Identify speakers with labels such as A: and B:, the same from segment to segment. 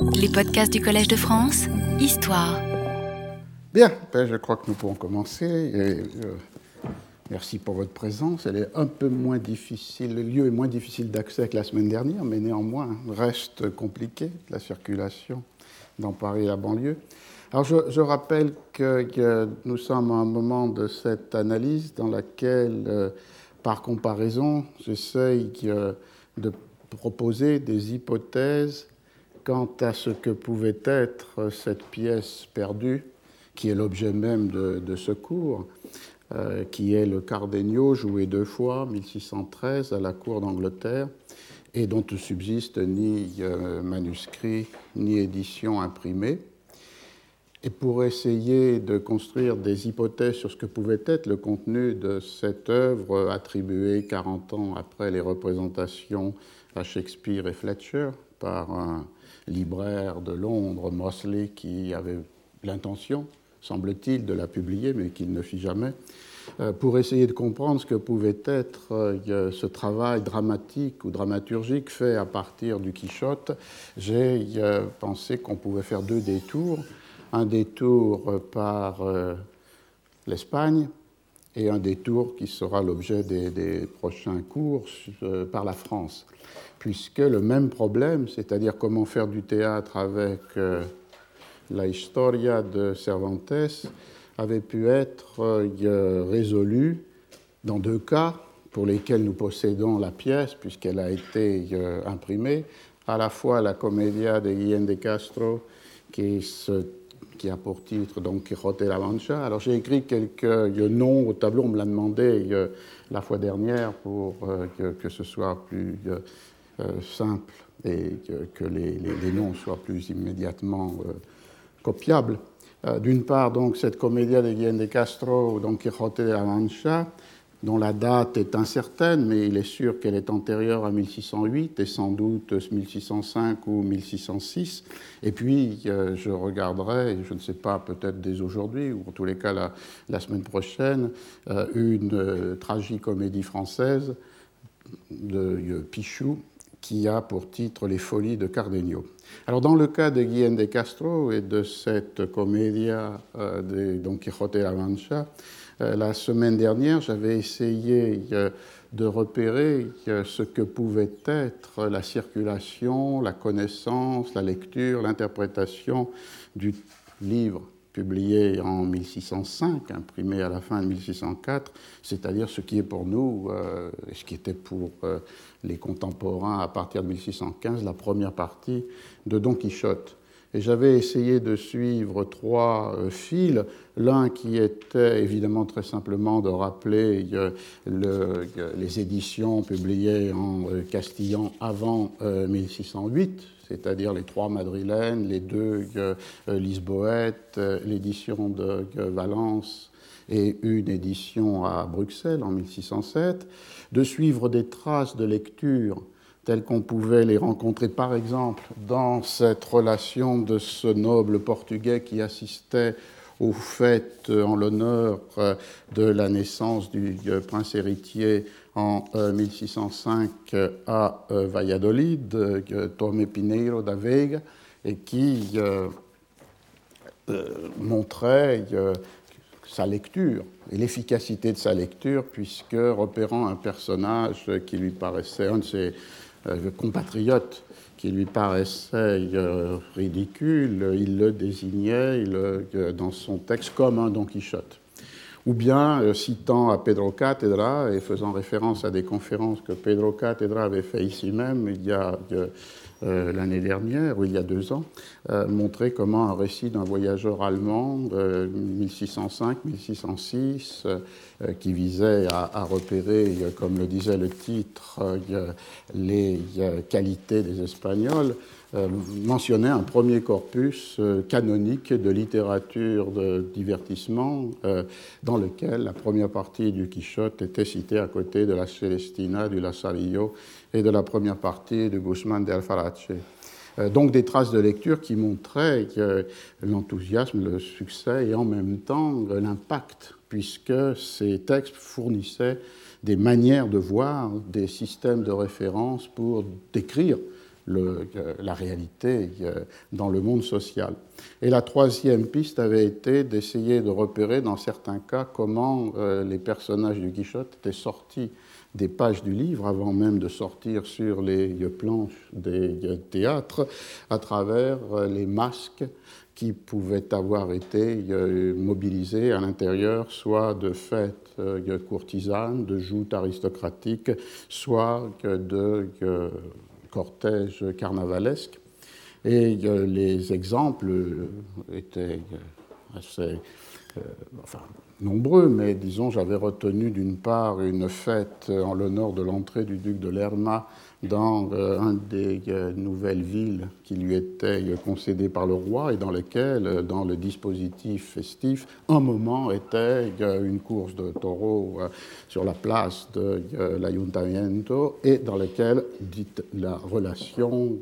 A: Les podcasts du Collège de France, Histoire.
B: Bien, ben, je crois que nous pouvons commencer. Euh, merci pour votre présence. Elle est un peu moins difficile, le lieu est moins difficile d'accès que la semaine dernière, mais néanmoins reste compliqué, la circulation dans Paris et la banlieue. Alors je, rappelle que, nous sommes à un moment de cette analyse dans laquelle, euh, par comparaison, j'essaye euh, de proposer des hypothèses quant à ce que pouvait être cette pièce perdue, qui est l'objet même de, ce cours, euh, qui est le Cardenio joué deux fois, 1613, à la cour d'Angleterre, et dont ne subsiste ni manuscrit ni édition imprimée. Et pour essayer de construire des hypothèses sur ce que pouvait être le contenu de cette œuvre attribuée 40 ans après les représentations à Shakespeare et Fletcher par un libraire de Londres, Mosley, qui avait l'intention, semble-t-il, de la publier, mais qui ne fit jamais, euh, pour essayer de comprendre ce que pouvait être euh, ce travail dramatique ou dramaturgique fait à partir du Quichotte, j'ai euh, pensé qu'on pouvait faire deux détours un détour par euh, l'Espagne et un détour qui sera l'objet des, prochains cours euh, par la France. Puisque le même problème, c'est-à-dire comment faire du théâtre avec euh, la Historia de Cervantes, avait pu être résolu dans deux cas pour lesquels nous possédons la pièce, puisqu'elle a été imprimée, à la fois la Commedia de Guillaume de Castro, qui a pour titre donc Quijote la Mancha. Alors j'ai écrit quelques noms au tableau, on me l'a demandé euh, la fois dernière pour euh, que, ce soit plus euh, simple et que, les, noms soient plus immédiatement copiables. D'une part, donc, cette comédia de Guillaume de Castro, Don Quijote de la Mancha, dont la date est incertaine, mais il est sûr qu'elle est antérieure à 1608 et sans doute 1605 ou 1606. Et puis, euh, je regarderai, je ne sais pas, peut-être dès aujourd'hui, ou en tous les cas la, semaine prochaine, euh, une euh, tragicomédie française de Pichou qui a pour titre Les Folies de Cardenio. Alors, dans le cas de Guillaume de Castro et de cette comédia de Don Quixote de la Mancha, euh, la semaine dernière, j'avais essayé euh, de repérer euh, ce que pouvait être la circulation, la connaissance, la lecture, l'interprétation du livre publié en 1605, imprimé à la fin de 1604, c'est-à-dire ce qui est pour nous, ce qui était pour les contemporains à partir de 1615, la première partie de Don Quichotte. Et j'avais essayé de suivre trois euh, fils. L'un qui était évidemment très simplement de rappeler euh, les éditions publiées en euh, castillan avant 1608, c'est-à-dire les trois madrilènes, les deux lisboètes, l'édition de Valence et une édition à Bruxelles en 1607, de suivre des traces de lecture tels qu'on pouvait les rencontrer par exemple dans cette relation de ce noble portugais qui assistait aux fêtes en l'honneur euh, de la naissance du prince héritier en 1605 euh, à euh, Valladolid, Torme Pineiro da Vega, et qui montrait sa lecture et l'efficacité de sa lecture, puisque repérant un personnage qui lui paraissait un de ses euh, compatriote qui lui paraissait euh, ridicule, il le désignait euh, dans son texte comme un Don Quichotte. Ou bien citant à Pedro Catedra et faisant référence à des conférences que Pedro Catedra avait fait ici même il y a euh, l'année dernière, ou il y a deux ans, euh, montrer comment un récit d'un voyageur allemand, 1605-1606, euh, qui visait à, repérer, comme le disait le titre, les qualités des Espagnols, mentionnait un premier corpus canonique de littérature de divertissement dans lequel la première partie du Quichotte était citée à côté de la Celestina, du Lazarillo et de la première partie de Guzmán de Alfarache. Euh, donc des traces de lecture qui montraient l'enthousiasme, le succès et en même temps l'impact, puisque ces textes fournissaient des manières de voir, des systèmes de référence pour décrire la réalité dans le monde social. Et la troisième piste avait été d'essayer de repérer dans certains cas comment les personnages du Quichotte étaient sortis des pages du livre avant même de sortir sur les planches des théâtres à travers les masques qui pouvaient avoir été euh, mobilisés à l'intérieur soit de fêtes euh, courtisanes, de joutes aristocratiques, soit de cortèges carnavalesques. Et les exemples étaient assez enfin, nombreux, mais disons, j'avais retenu d'une part une fête en l'honneur de l'entrée du duc de Lerma dans euh, un des euh, nouvelles villes qui lui étaient concédées par le roi et dans lequel, euh, dans le dispositif festif, un moment était une course de taureaux sur la place de l'Ayuntamiento et dans lequel, dit la relation,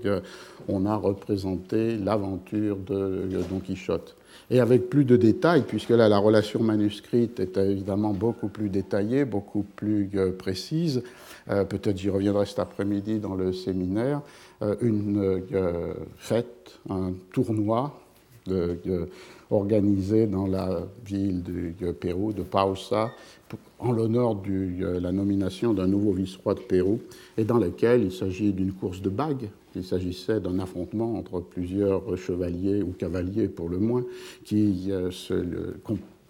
B: on a représenté l'aventure de Don Quichotte et avec plus de détails, puisque là, la relation manuscrite est évidemment beaucoup plus détaillée, beaucoup plus précise. Euh, peut-être j'y reviendrai cet après-midi dans le séminaire, euh, une euh, fête, un tournoi organisé dans la ville du Pérou, de Pausa, en l'honneur de la nomination d'un nouveau vice-roi de Pérou, et dans lequel il s'agit d'une course de bagues. Il s'agissait d'un affrontement entre plusieurs chevaliers ou cavaliers, pour le moins, qui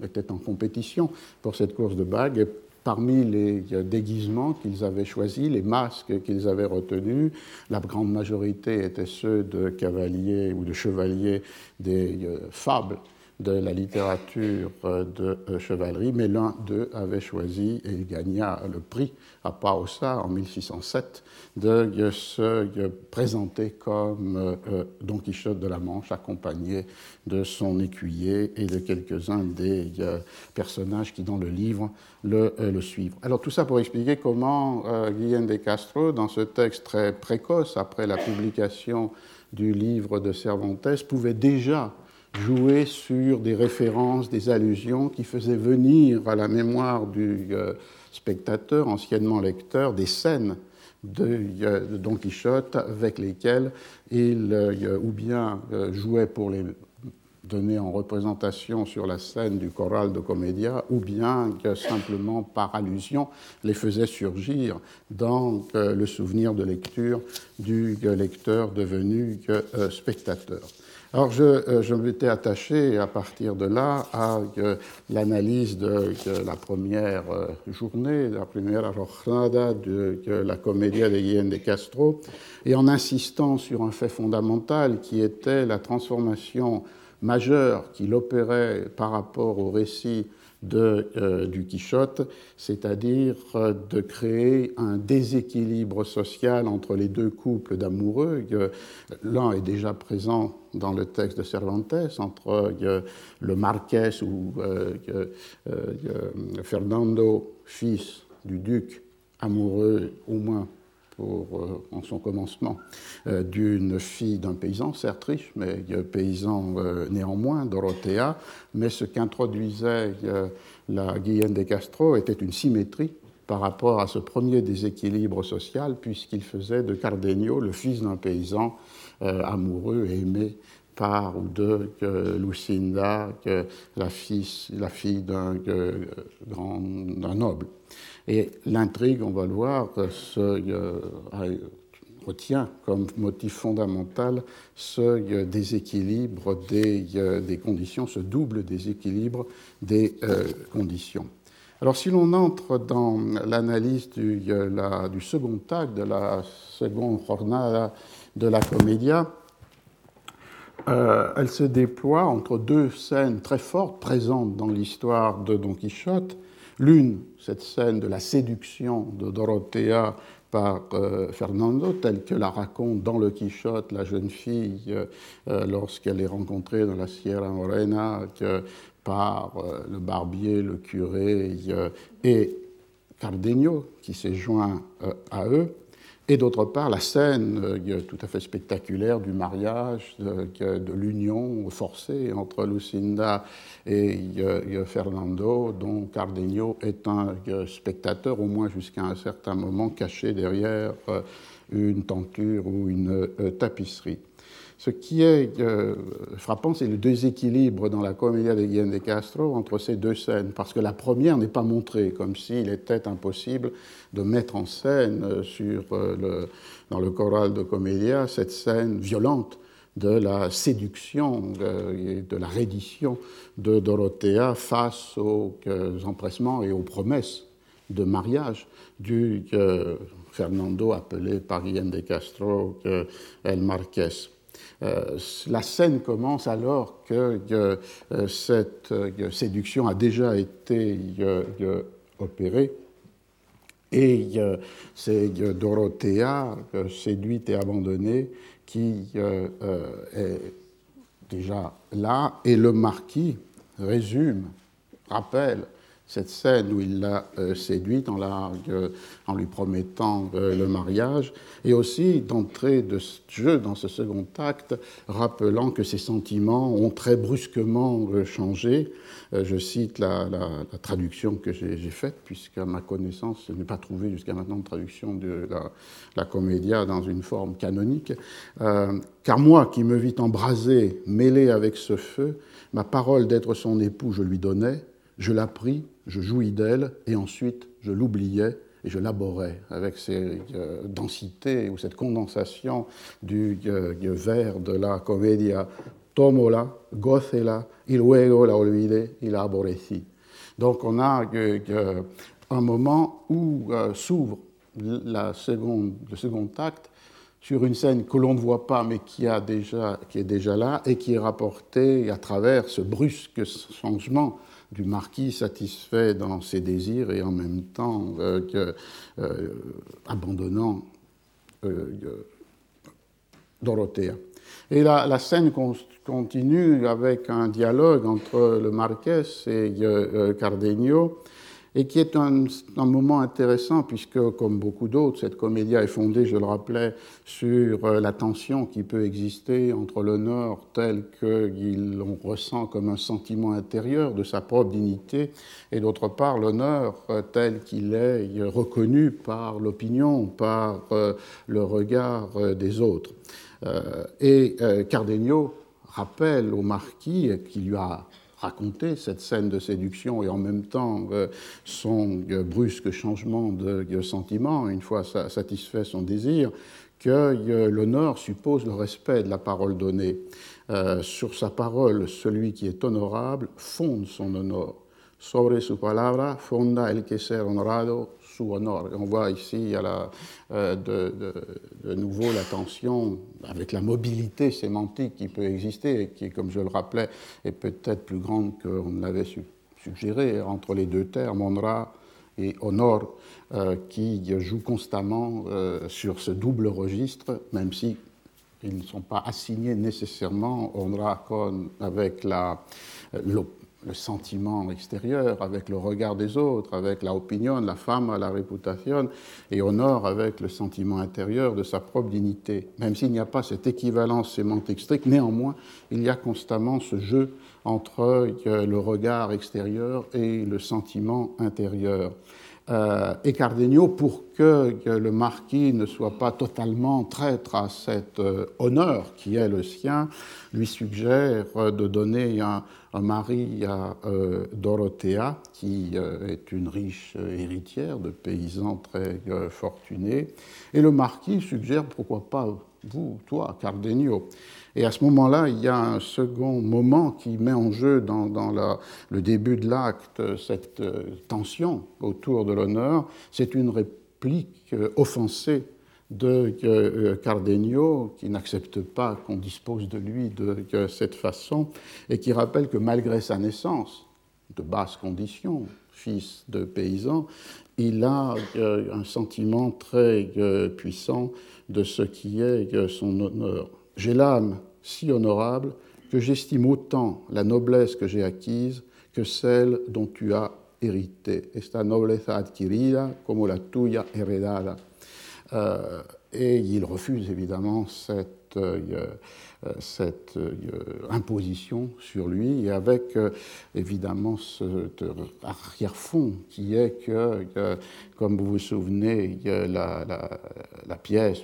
B: étaient en compétition pour cette course de bagues parmi les déguisements qu'ils avaient choisis, les masques qu'ils avaient retenus, la grande majorité étaient ceux de cavaliers ou de chevaliers des euh, fables de la littérature euh, de euh, chevalerie, mais l'un d'eux avait choisi, et il gagna le prix à Paosa en 1607, de se présenter comme euh, Don Quichotte de la Manche, accompagné de son écuyer et de quelques-uns des personnages qui, dans le livre, le, le, suivent. Alors tout ça pour expliquer comment Guillaume de Castro, dans ce texte très précoce, après la publication du livre de Cervantes, pouvait déjà jouer sur des références, des allusions qui faisaient venir à la mémoire du euh, spectateur, anciennement lecteur, des scènes de, euh, Don Quichotte avec lesquelles il euh, ou bien jouait pour les donner en représentation sur la scène du choral de comédia, ou bien simplement par allusion les faisait surgir dans le souvenir de lecture du lecteur devenu spectateur. Alors je, euh, je m'étais attaché à partir de là à euh, l'analyse de, la première euh, journée, de la première jornada de, la Comédia de Guillaume de Castro, et en insistant sur un fait fondamental qui était la transformation majeure qu'il opérait par rapport au récit de, du Quichotte, c'est-à-dire de créer un déséquilibre social entre les deux couples d'amoureux. L'un est déjà présent dans le texte de Cervantes, entre euh, le Marquès ou Fernando, fils du duc, amoureux au moins pour, euh, en son commencement, euh, d'une fille d'un paysan, certes riche, mais paysan euh, néanmoins, Dorothea. Mais ce qu'introduisait la Guyenne de Castro était une symétrie par rapport à ce premier déséquilibre social, puisqu'il faisait de Cardenio le fils d'un paysan amoureux et aimé par ou de Lucinda, la fille, la fille d'un noble. Et l'intrigue, on va le voir, euh, retient comme motif fondamental ce euh, déséquilibre des, euh, des, conditions, ce double déséquilibre des conditions. Alors si l'on entre dans l'analyse du, du, second acte de la seconde jornada de la Commedia, elle se déploie entre deux scènes très fortes présentes dans l'histoire de Don Quichotte. L'une, cette scène de la séduction de Dorothea par euh, Fernando, telle que la raconte dans le Quichotte la jeune fille euh, euh, lorsqu'elle est rencontrée dans la Sierra Morena par le barbier, le curé et Cardenio qui s'est joint à eux et d'autre part la scène euh, tout à fait spectaculaire du mariage, de, l'union forcée entre Lucinda et euh, Fernando, dont Cardenio est un spectateur, au moins jusqu'à un certain moment, caché derrière une tenture ou une tapisserie. Ce qui est frappant, c'est le déséquilibre dans la comédia de Guillaume de Castro entre ces deux scènes, parce que la première n'est pas montrée, comme s'il était impossible de mettre en scène sur le, dans le choral de comédia cette scène violente de la séduction et de la reddition de Dorothea face aux empressements et aux promesses de mariage du Fernando appelé par Guillaume de Castro El Marqués. Euh, la scène commence alors que euh, cette euh, séduction a déjà été opérée. Et c'est Dorothea, séduite et abandonnée, qui est déjà là, et le marquis résume, rappelle cette scène où il l'a euh, séduite en, euh, lui promettant euh, le mariage, et aussi d'entrer de ce jeu dans ce second acte, rappelant que ses sentiments ont très brusquement changé. je cite la, traduction que j'ai faite, puisqu'à ma connaissance, je n'ai pas trouvé jusqu'à maintenant de traduction de la, la comédia dans une forme canonique. car moi, qui me vis embrasé, mêlé avec ce feu, ma parole d'être son époux, je lui donnais, je la pris je jouis d'elle, et ensuite je l'oubliais et je laborais avec ces euh, densités ou cette condensation du euh, vers de la comédia Tomola, gocela, y luego la olvide y. Donc on a euh, un moment où s'ouvre la seconde, le second acte sur une scène que l'on ne voit pas mais qui, qui est déjà là et qui est rapportée à travers ce brusque changement du marquis satisfait dans ses désirs et en même temps euh, euh, abandonnant euh, Dorothea. Et la, la, scène continue avec un dialogue entre le marquis et Cardenio et qui est un, moment intéressant puisque, comme beaucoup d'autres, cette comédia est fondée, je le rappelais, sur euh, la tension qui peut exister entre l'honneur tel qu'il ressent comme un sentiment intérieur de sa propre dignité et d'autre part l'honneur euh, tel qu'il est reconnu par l'opinion, par euh, le regard des autres. Et Cardenio rappelle au marquis qui lui a raconter cette scène de séduction et en même temps euh, son euh, brusque changement de sentiment, une fois satisfait son désir, que euh, l'honneur suppose le respect de la parole donnée. sur sa parole, celui qui est honorable fonde son honneur. Sobre su palabra fonda el que ser on voit ici euh, de, nouveau la tension avec la mobilité sémantique qui peut exister et qui, comme je le rappelais, est peut-être plus grande qu'on ne l'avait suggéré. Entre les deux termes, honra et honor, euh, qui jouent constamment euh, sur ce double registre, même si ils ne sont pas assignés nécessairement honra con avec la, le sentiment extérieur, avec le regard des autres, avec la opinion, la femme, la réputation, et honore avec le sentiment intérieur de sa propre dignité. Même s'il n'y a pas cette équivalence sémantique stricte, néanmoins, il y a constamment ce jeu entre euh, le regard extérieur et le sentiment intérieur. Euh, et Cardenio, pour que, le marquis ne soit pas totalement traître à cet euh, honneur qui est le sien, lui suggère de donner un, mari à euh, Dorothea, qui euh, est une riche euh, héritière de paysans très fortunés. Et le marquis suggère pourquoi pas vous, toi, Cardenio. Et à ce moment-là, il y a un second moment qui met en jeu dans, le début de l'acte cette tension autour de l'honneur. C'est une réplique offensée de euh, Cardenio, qui n'accepte pas qu'on dispose de lui de cette façon, et qui rappelle que malgré sa naissance, de basse condition, fils de paysan, il a euh, un sentiment très euh, puissant de ce qui est son honneur. J'ai l'âme si honorable que j'estime autant la noblesse que j'ai acquise que celle dont tu as hérité. Esta nobleza adquirida como la tuya heredada. Euh, et il refuse évidemment cette, euh, euh, cette imposition sur lui, et avec évidemment ce arrière-fond qui est que, comme vous vous souvenez, la, la, la pièce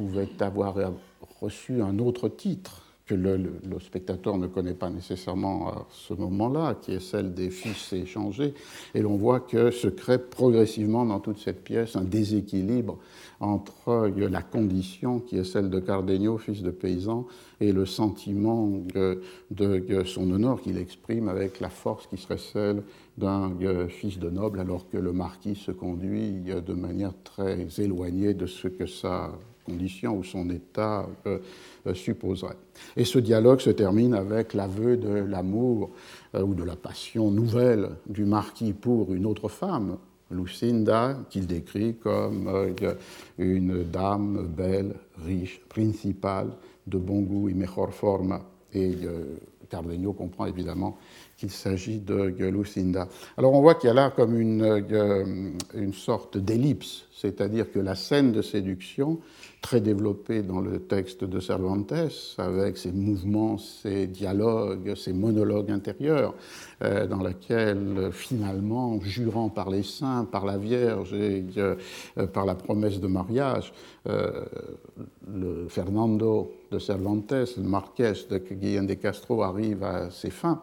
B: pouvait avoir reçu un autre titre que le, spectateur ne connaît pas nécessairement à ce moment-là, qui est celle des fils échangés. Et l'on voit que se crée progressivement dans toute cette pièce un déséquilibre entre la condition qui est celle de Cardenio, fils de paysan, et le sentiment de, son honneur qu'il exprime avec la force qui serait celle d'un fils de noble, alors que le marquis se conduit de manière très éloignée de ce que sa condition ou son état euh, euh, supposerait. Et ce dialogue se termine avec l'aveu de l'amour euh, ou de la passion nouvelle du marquis pour une autre femme, Lucinda, qu'il décrit comme une dame belle, riche, principale, de bon goût et meilleure forme. Et Cardenio comprend évidemment qu'il s'agit de Lucinda. Alors on voit qu'il y a là comme une, euh, une sorte d'ellipse, c'est-à-dire que la scène de séduction, très développée dans le texte de Cervantes, avec ses mouvements, ses dialogues, ses monologues intérieurs, euh, dans lesquels finalement, jurant par les saints, par la Vierge et euh, par la promesse de mariage, le Fernando de Cervantes, le Marquès de Guillaume de Castro arrive à ses fins,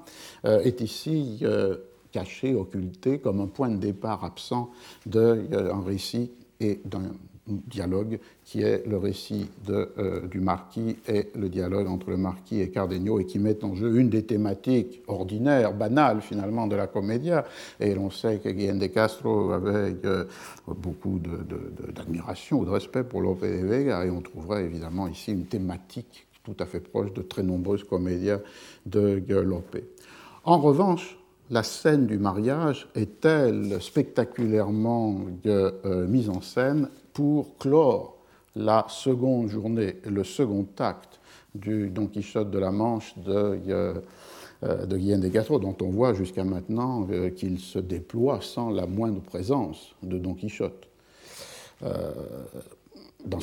B: est ici euh, caché, occulté, comme un point de départ absent d'un euh, récit et d'un dialogue qui est le récit de, du marquis et le dialogue entre le marquis et Cardenio et qui met en jeu une des thématiques ordinaires, banales finalement de la comédia. Et l'on sait que Guillaume de Castro avait beaucoup d'admiration ou de respect pour Lope de Vega et on trouverait évidemment ici une thématique tout à fait proche de très nombreuses comédias de Lope. En revanche, la scène du mariage est-elle spectaculairement euh, mise en scène pour clore la seconde journée, le second acte du Don Quichotte de la Manche de, euh, de Guillaume des Quatre, dont on voit jusqu'à maintenant euh, qu'il se déploie sans la moindre présence de Don Quichotte. dans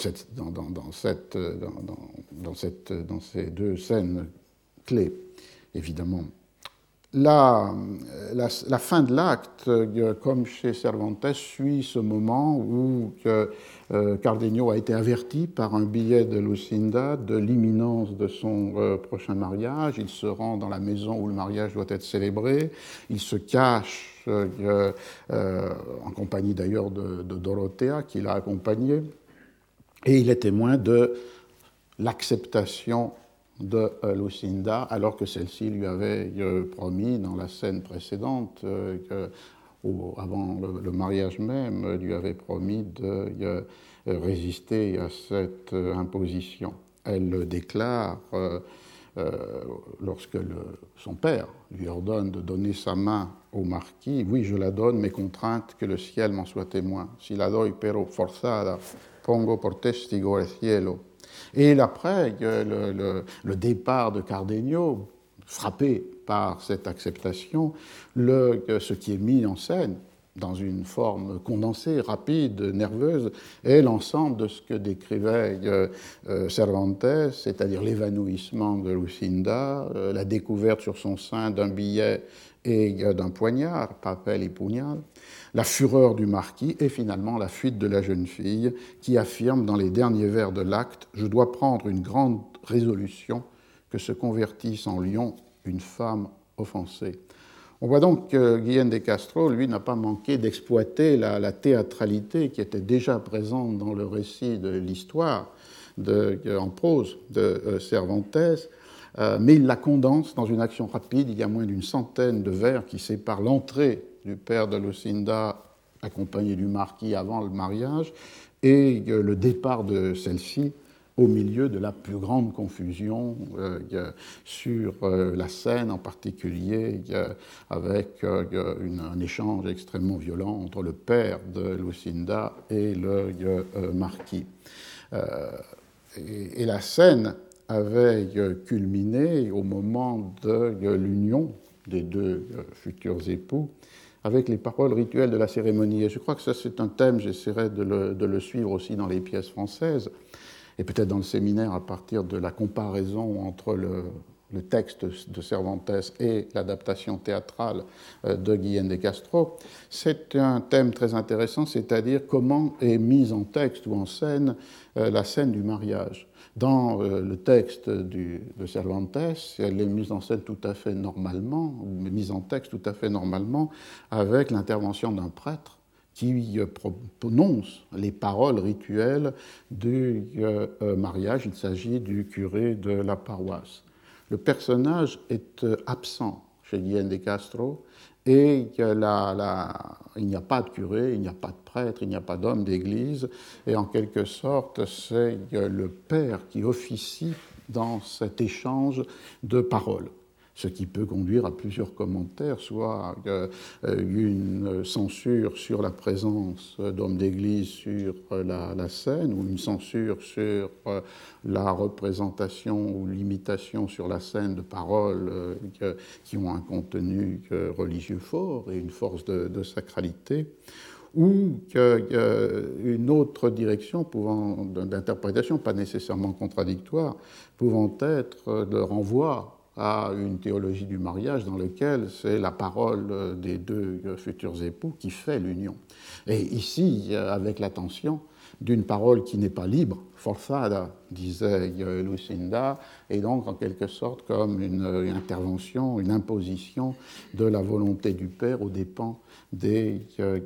B: ces deux scènes clés, évidemment la, la, fin de l'acte, euh, comme chez Cervantes, suit ce moment où euh, Cardenio a été averti par un billet de Lucinda de l'imminence de son euh, prochain mariage. Il se rend dans la maison où le mariage doit être célébré. Il se cache, en compagnie d'ailleurs de, de Dorothea, qui l'a accompagné. Et il est témoin de l'acceptation de euh, Lucinda, alors que celle-ci lui avait euh, promis dans la scène précédente, euh, avant le, mariage même, lui avait promis de résister à cette imposition. Elle déclare, lorsque son père lui ordonne de donner sa main au marquis, oui, je la donne, mais contrainte que le ciel m'en soit témoin. Si la doy pero forzada, pongo por testigo el cielo. Et après, le, le, départ de Cardenio, frappé par cette acceptation, le, ce qui est mis en scène dans une forme condensée, rapide, nerveuse, est l'ensemble de ce que décrivait euh, euh, Cervantes, c'est-à-dire l'évanouissement de Lucinda, euh, la découverte sur son sein d'un billet et d'un poignard, papel et pugnal, la fureur du marquis et finalement la fuite de la jeune fille qui affirme dans les derniers vers de l'acte Je dois prendre une grande résolution que se convertisse en lion une femme offensée. On voit donc que Guillaume de Castro, lui, n'a pas manqué d'exploiter la, théâtralité qui était déjà présente dans le récit de l'histoire en prose de euh, Cervantes, mais il la condense dans une action rapide. Il y a moins d'une centaine de vers qui séparent l'entrée du père de Lucinda accompagné du marquis avant le mariage et euh, le départ de celle-ci au milieu de la plus grande confusion euh, sur euh, la scène en particulier, avec un échange extrêmement violent entre le père de Lucinda et le marquis. Et, la scène avait culminé au moment de l'union des deux futurs époux avec les paroles rituelles de la cérémonie. Et je crois que ça, c'est un thème, j'essaierai de le, de le, suivre aussi dans les pièces françaises, et peut-être dans le séminaire à partir de la comparaison entre le, le texte de Cervantes et l'adaptation théâtrale de Guillaume de Castro, c'est un thème très intéressant, c'est-à-dire comment est mise en texte ou en scène la scène du mariage. Dans le texte de Cervantes, elle est mise en scène tout à fait normalement, mise en texte tout à fait normalement, avec l'intervention d'un prêtre qui euh, prononce les paroles rituelles du euh, euh, mariage. Il s'agit du curé de la paroisse. Le personnage est absent chez Guillaume de Castro et il n'y a pas de curé, il n'y a pas de prêtre, il n'y a pas d'homme d'église, et en quelque sorte, c'est le père qui officie dans cet échange de paroles ce qui peut conduire à plusieurs commentaires, soit euh, une censure sur la présence d'hommes d'église sur la, scène, ou une censure sur euh, la représentation ou l'imitation sur la scène de paroles euh, qui ont un contenu religieux fort et une force de, sacralité ou une autre direction d'interprétation, pas nécessairement contradictoire, pouvant être le renvoi à une théologie du mariage dans laquelle c'est la parole des deux futurs époux qui fait l'union. Et ici, avec l'attention d'une parole qui n'est pas libre, forzada, disait Lucinda, et donc en quelque sorte comme une, intervention, une imposition de la volonté du père aux dépens de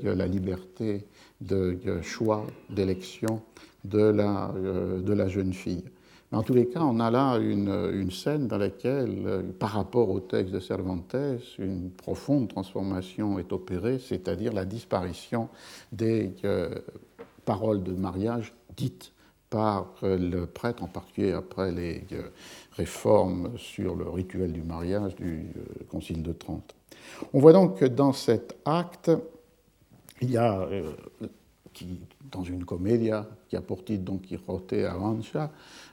B: la liberté de choix, d'élection de la, de la jeune fille. Mais en tous les cas, on a là une, scène dans laquelle, euh, par rapport au texte de Cervantes, une profonde transformation est opérée, c'est-à-dire la disparition des euh, paroles de mariage dites par euh, le prêtre, en particulier après les réformes sur le rituel du mariage du Concile de Trente. On voit donc que dans cet acte, il y a, dans une comédia qui a pour titre Don Quixote Avancha,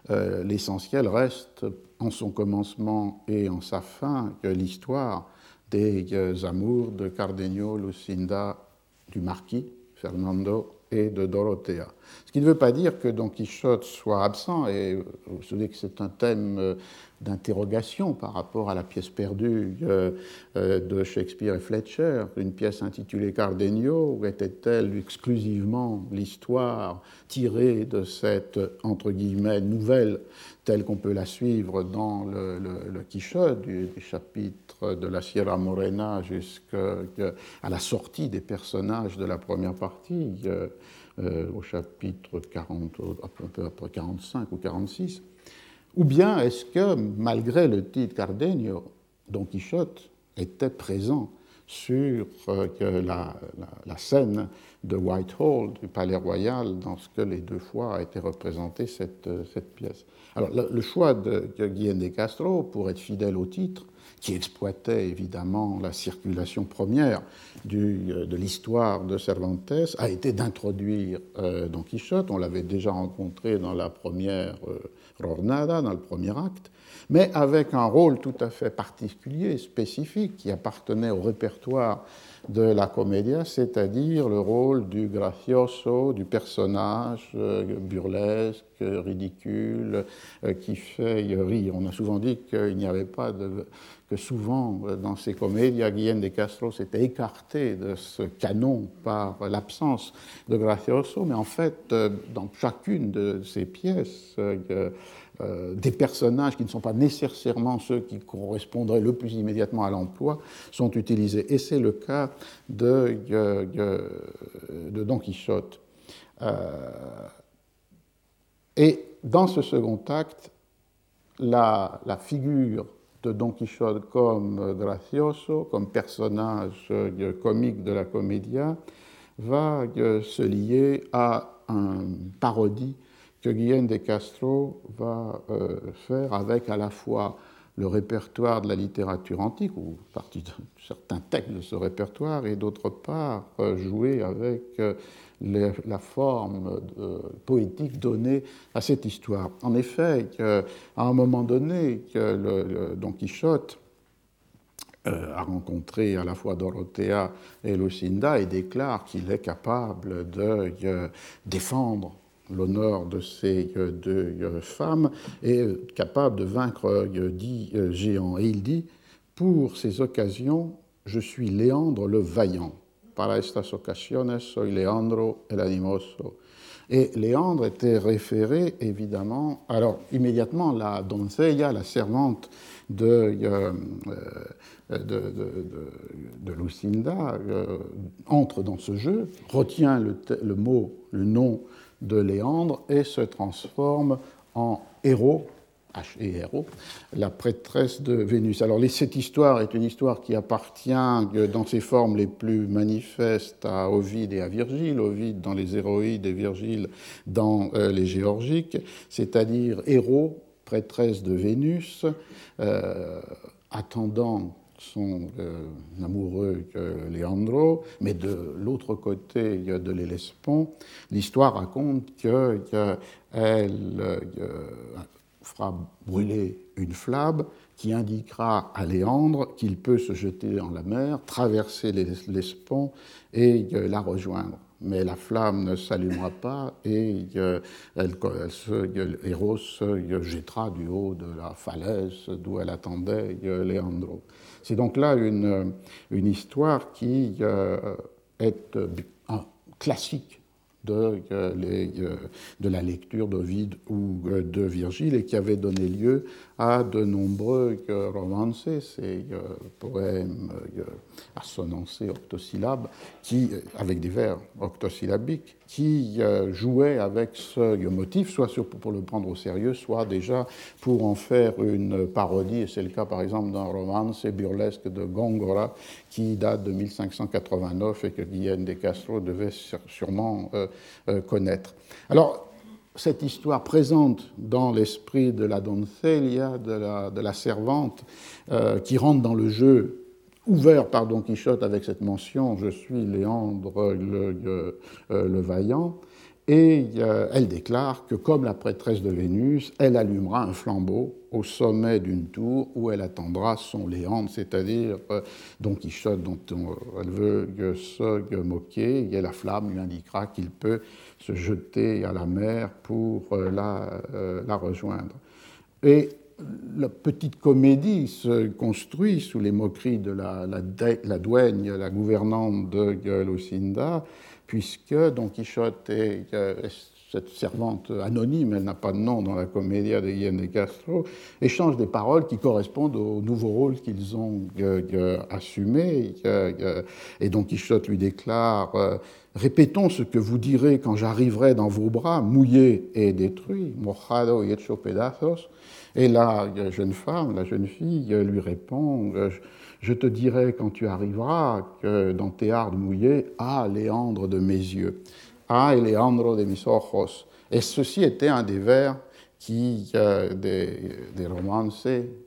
B: euh, l'essentiel reste en son commencement et en sa fin que l'histoire des euh, amours de Cardenio, Lucinda, du marquis Fernando et de Dorothea. Ce qui ne veut pas dire que Don Quichotte soit absent, et vous savez que c'est un thème euh, d'interrogation par rapport à la pièce perdue euh, euh, de Shakespeare et Fletcher, une pièce intitulée Cardenio, où était-elle exclusivement l'histoire tirée de cette, entre guillemets, nouvelle telle qu'on peut la suivre dans le, le, Quichotte, du, chapitre de la Sierra Morena jusqu'à la sortie des personnages de la première partie, euh, au chapitre 40, un peu après 45 ou 46 ou bien est-ce que, malgré le titre Cardenio, Don Quichotte était présent sur euh, la, scène de Whitehall, du Palais Royal, dans ce que les deux fois a été représentée cette, euh, pièce? Alors, le, choix de, de Guillaume de Castro, pour être fidèle au titre, qui exploitait évidemment la circulation première euh, de l'histoire de Cervantes, a été d'introduire Don Quichotte. On l'avait déjà rencontré dans la première Rornada, dans le premier acte, mais avec un rôle tout à fait particulier, spécifique, qui appartenait au répertoire de la comédia, c'est-à-dire le rôle du gracioso, du personnage euh, burlesque, ridicule, euh, qui fait rire. On a souvent dit qu'il n'y avait pas de, que souvent euh, dans ces comédies, Guillaume de Castro s'était écarté de ce canon par l'absence de gracioso, mais en fait, dans chacune de ces pièces, euh, des personnages qui ne sont pas nécessairement ceux qui correspondraient le plus immédiatement à l'emploi sont utilisés. Et c'est le cas de, de, Don Quichotte. Euh, et dans ce second acte, la, figure de Don Quichotte comme gracioso, comme personnage comique de la comédia, va se lier à un parodie que Guillaume de Castro va euh, faire avec à la fois le répertoire de la littérature antique, ou partie de certains textes de ce répertoire, et d'autre part euh, jouer avec euh, la forme poétique donnée à cette histoire. En effet, à un moment donné, que Don Quichotte a rencontré à la fois Dorothea et Lucinda et déclare qu'il est capable de défendre l'honneur de ces deux femmes, est capable de vaincre dix géants. Et il dit, pour ces occasions, je suis Léandre le vaillant. Para estas ocasiones soy Leandro el animoso. Et Léandre était référé, évidemment, alors immédiatement, la doncella, la servante de, euh, de, Lucinda, euh, entre dans ce jeu, retient le, le mot, le nom de Léandre et se transforme en héros H-E-R-O, la prêtresse de Vénus. Alors cette histoire est une histoire qui appartient euh, dans ses formes les plus manifestes à Ovide et à Virgile, Ovide dans les héroïdes et Virgile dans euh, les géorgiques, c'est-à-dire héros, prêtresse de Vénus, euh, attendant son amoureux Leandro, mais de l'autre côté de l'Hellespont, l'histoire raconte qu'elle fera brûler une flamme qui indiquera à Léandre qu'il peut se jeter dans la mer, traverser l'Espont et euh, la rejoindre. Mais la flamme ne s'allumera pas et euh, Héros se jettera du haut de la falaise d'où elle attendait euh. C'est donc là une, histoire qui est un classique de, euh, euh, de la lecture d'Ovide ou euh, de Virgile et qui avait donné lieu à de nombreux romances, ces poèmes assonancés octosyllabes, qui, avec des vers octosyllabiques, qui jouaient avec ce motif, soit pour le prendre au sérieux, soit déjà pour en faire une parodie, et c'est le cas par exemple d'un romance burlesque de Gongora qui date de 1589 et que Guillaume de Castro devait sûrement euh, connaître. Alors, cette histoire présente dans l'esprit de la doncelia, de la, de la servante, euh, qui rentre dans le jeu ouvert par Don Quichotte avec cette mention Je suis Léandre le, euh, le Vaillant. Et elle déclare que, comme la prêtresse de Vénus, elle allumera un flambeau au sommet d'une tour où elle attendra son Léandre, c'est-à-dire Don Quichotte dont elle veut se moquer, et la flamme lui indiquera qu'il peut se jeter à la mer pour euh, la, euh, la rejoindre. Et la petite comédie se construit sous les moqueries de la, la, la douane, la gouvernante de Lucinda, puisque Don Quichotte est cette servante anonyme, elle n'a pas de nom dans la comédia de Guillaume de Castro, échange des paroles qui correspondent au nouveau rôle qu'ils ont assumé. et Don Quichotte lui déclare euh, Répétons ce que vous direz quand j'arriverai dans vos bras, mouillé et détruit, mojado y hecho pedazos. Et la jeune femme, la jeune fille, lui répond je te dirai quand tu arriveras que dans tes hardes mouillées, ah, Léandre de mes yeux, ah, Léandre de mis ojos. Et ceci était un des vers qui, euh, des, des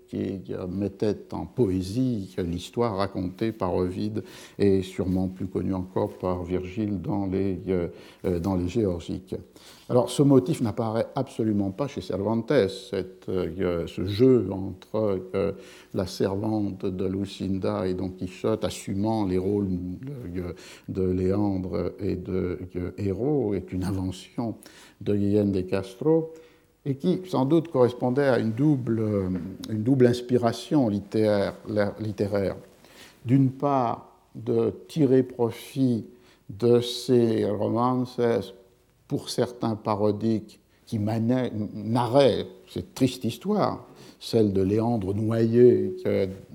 B: qui mettait en poésie l'histoire racontée par Ovide et sûrement plus connue encore par Virgile dans les, euh, euh, dans les Géorgiques. Alors ce motif n'apparaît absolument pas chez Cervantes, euh, ce jeu entre la servante de Lucinda et Don Quichotte assumant les rôles de Léandre et de Héros est une invention de Guillaume de Castro et qui sans doute correspondait à une double, une double inspiration littéraire. littéraire. D'une part, de tirer profit de ces romances pour certains parodiques qui narraient cette triste histoire, celle de Léandre noyé,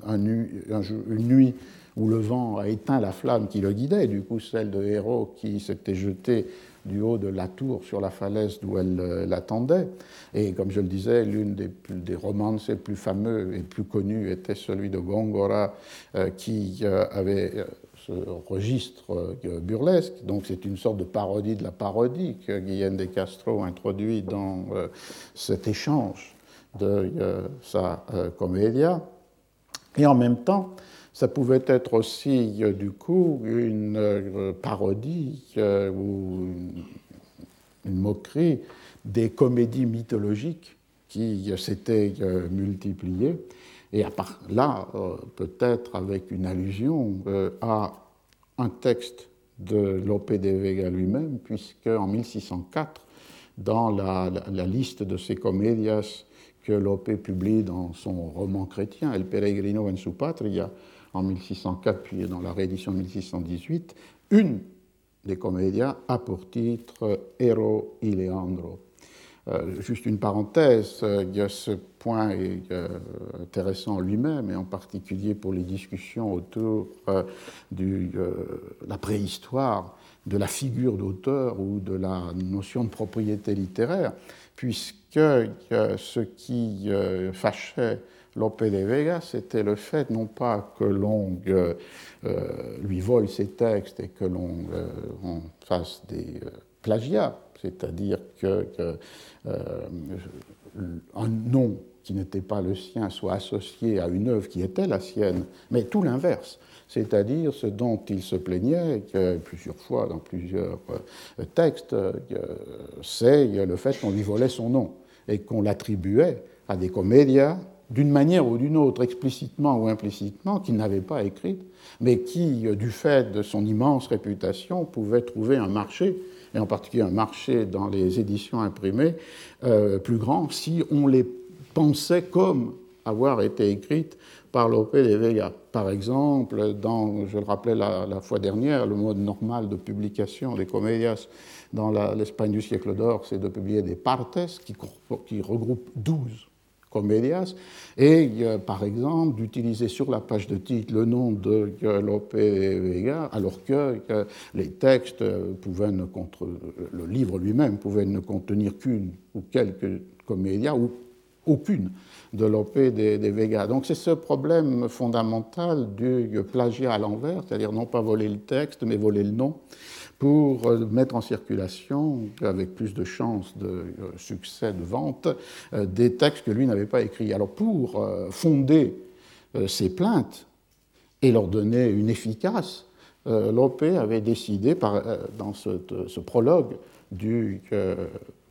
B: une nuit où le vent a éteint la flamme qui le guidait, du coup celle de Héros qui s'était jeté du haut de la tour sur la falaise d'où elle euh, l'attendait. Et comme je le disais, l'une des, romances les plus fameux et plus connues était celui de Gongora, euh, qui euh, avait ce registre burlesque. Donc c'est une sorte de parodie de la parodie que Guillaume de Castro introduit dans cet échange de sa comédia. Et en même temps, ça pouvait être aussi, euh, du coup, une euh, parodie euh, ou une moquerie des comédies mythologiques qui s'étaient multipliées. Et à part là, peut-être avec une allusion à un texte de Lope de Vega lui-même, puisque en 1604, dans la, liste de ces comédias que Lope publie dans son roman chrétien, El Peregrino en su patria, en 1604, puis dans la réédition 1618, une des comédias a pour titre Hero y Leandro. Euh, juste une parenthèse, euh, ce point est, euh, intéressant lui-même, et en particulier pour les discussions autour de la préhistoire de la figure d'auteur ou de la notion de propriété littéraire, puisque ce qui fâchait Lope de Vega, c'était le fait non pas que l'on lui vole ses textes et que l'on fasse des plagiats, c'est-à-dire que, euh, un nom qui n'était pas le sien soit associé à une œuvre qui était la sienne, mais tout l'inverse, c'est-à-dire ce dont il se plaignait plusieurs fois dans plusieurs euh, textes, euh, c'est le fait qu'on lui volait son nom et qu'on l'attribuait à des comédias d'une manière ou d'une autre, explicitement ou implicitement, qu'il n'avait pas écrites, mais qui, du fait de son immense réputation, pouvait trouver un marché et en particulier un marché dans les éditions imprimées euh, plus grand si on les pensait comme avoir été écrites par Lope de Vega. Par exemple, dans, je le rappelais la, fois dernière, le mode normal de publication des comédias dans l'Espagne du siècle d'or, c'est de publier des partes qui, qui regroupent 12 comédias, et par exemple d'utiliser sur la page de titre le nom de Lope Vega, alors que les textes pouvaient ne contre, le livre lui-même pouvait ne contenir qu'une ou quelques comédias ou aucune de Lope de, Vega. Donc c'est ce problème fondamental du plagiat à l'envers, c'est-à-dire non pas voler le texte, mais voler le nom pour euh, mettre en circulation, avec plus de chances de euh, succès de vente, euh, des textes que lui n'avait pas écrits. Alors pour fonder ces plaintes et leur donner une efficace, Lope avait décidé, dans ce, prologue du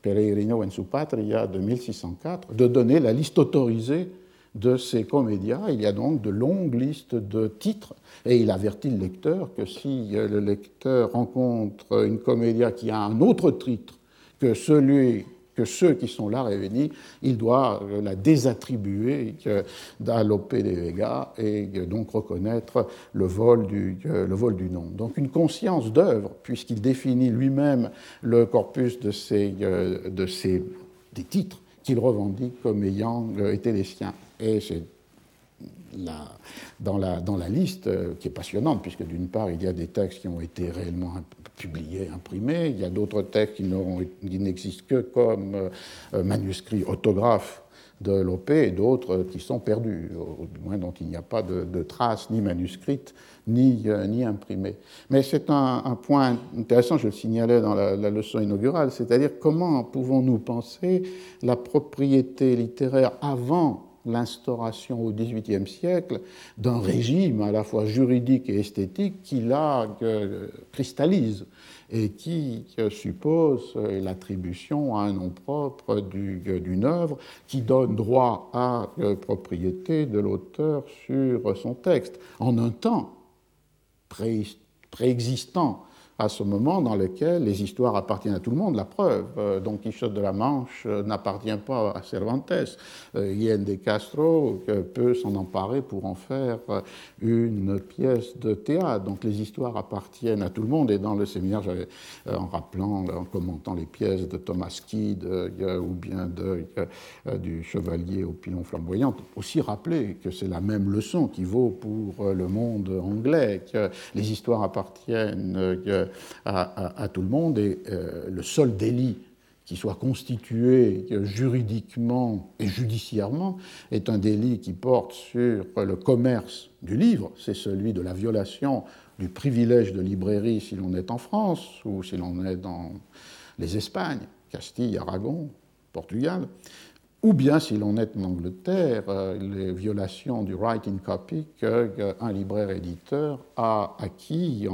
B: Peregrino en su patria de 1604, de donner la liste autorisée de ces comédias. Il y a donc de longues listes de titres et il avertit le lecteur que si le lecteur rencontre une comédia qui a un autre titre que celui que ceux qui sont là réunis, il doit la désattribuer à Lope de et donc reconnaître le vol du, le vol du nom. Donc une conscience d'œuvre, puisqu'il définit lui-même le corpus de ces, de ces, des titres qu'il revendique comme ayant été les siens. Et c'est dans, la, dans la liste, euh, qui est passionnante, puisque d'une part, il y a des textes qui ont été réellement publiés, imprimés, il y a d'autres textes qui n'existent que comme euh, euh, manuscrits autographes de l'OP et d'autres qui sont perdus, au moins dont il n'y a pas de, traces ni manuscrites ni, ni imprimées. Mais c'est un, point intéressant, je le signalais dans la leçon inaugurale, c'est-à-dire comment pouvons-nous penser la propriété littéraire avant l'instauration au XVIIIe siècle d'un régime à la fois juridique et esthétique qui la euh, cristallise et qui suppose l'attribution à un nom propre d'une œuvre qui donne droit à euh, propriété de l'auteur sur son texte. En un temps préexistant à ce moment dans lequel les histoires appartiennent à tout le monde. La preuve, euh, Don Quichotte de la Manche euh, n'appartient pas à Cervantes. Euh, Yen de Castro peut s'en emparer pour en faire une pièce de théâtre. Donc les histoires appartiennent à tout le monde. Et dans le séminaire, en rappelant, en commentant les pièces de Thomas Kidd ou bien de, du Chevalier au pilon flamboyant, aussi rappeler que c'est la même leçon qui vaut pour le monde anglais, que les histoires appartiennent à, tout le monde. Et euh, le seul délit qui soit constitué juridiquement et judiciairement est un délit qui porte sur le commerce du livre, c'est celui de la violation du privilège de librairie si l'on est en France ou si l'on est dans les Espagnes, Castille, Aragon, Portugal ou bien, si l'on est en Angleterre, euh, les violations du right in copy qu'un libraire-éditeur a acquis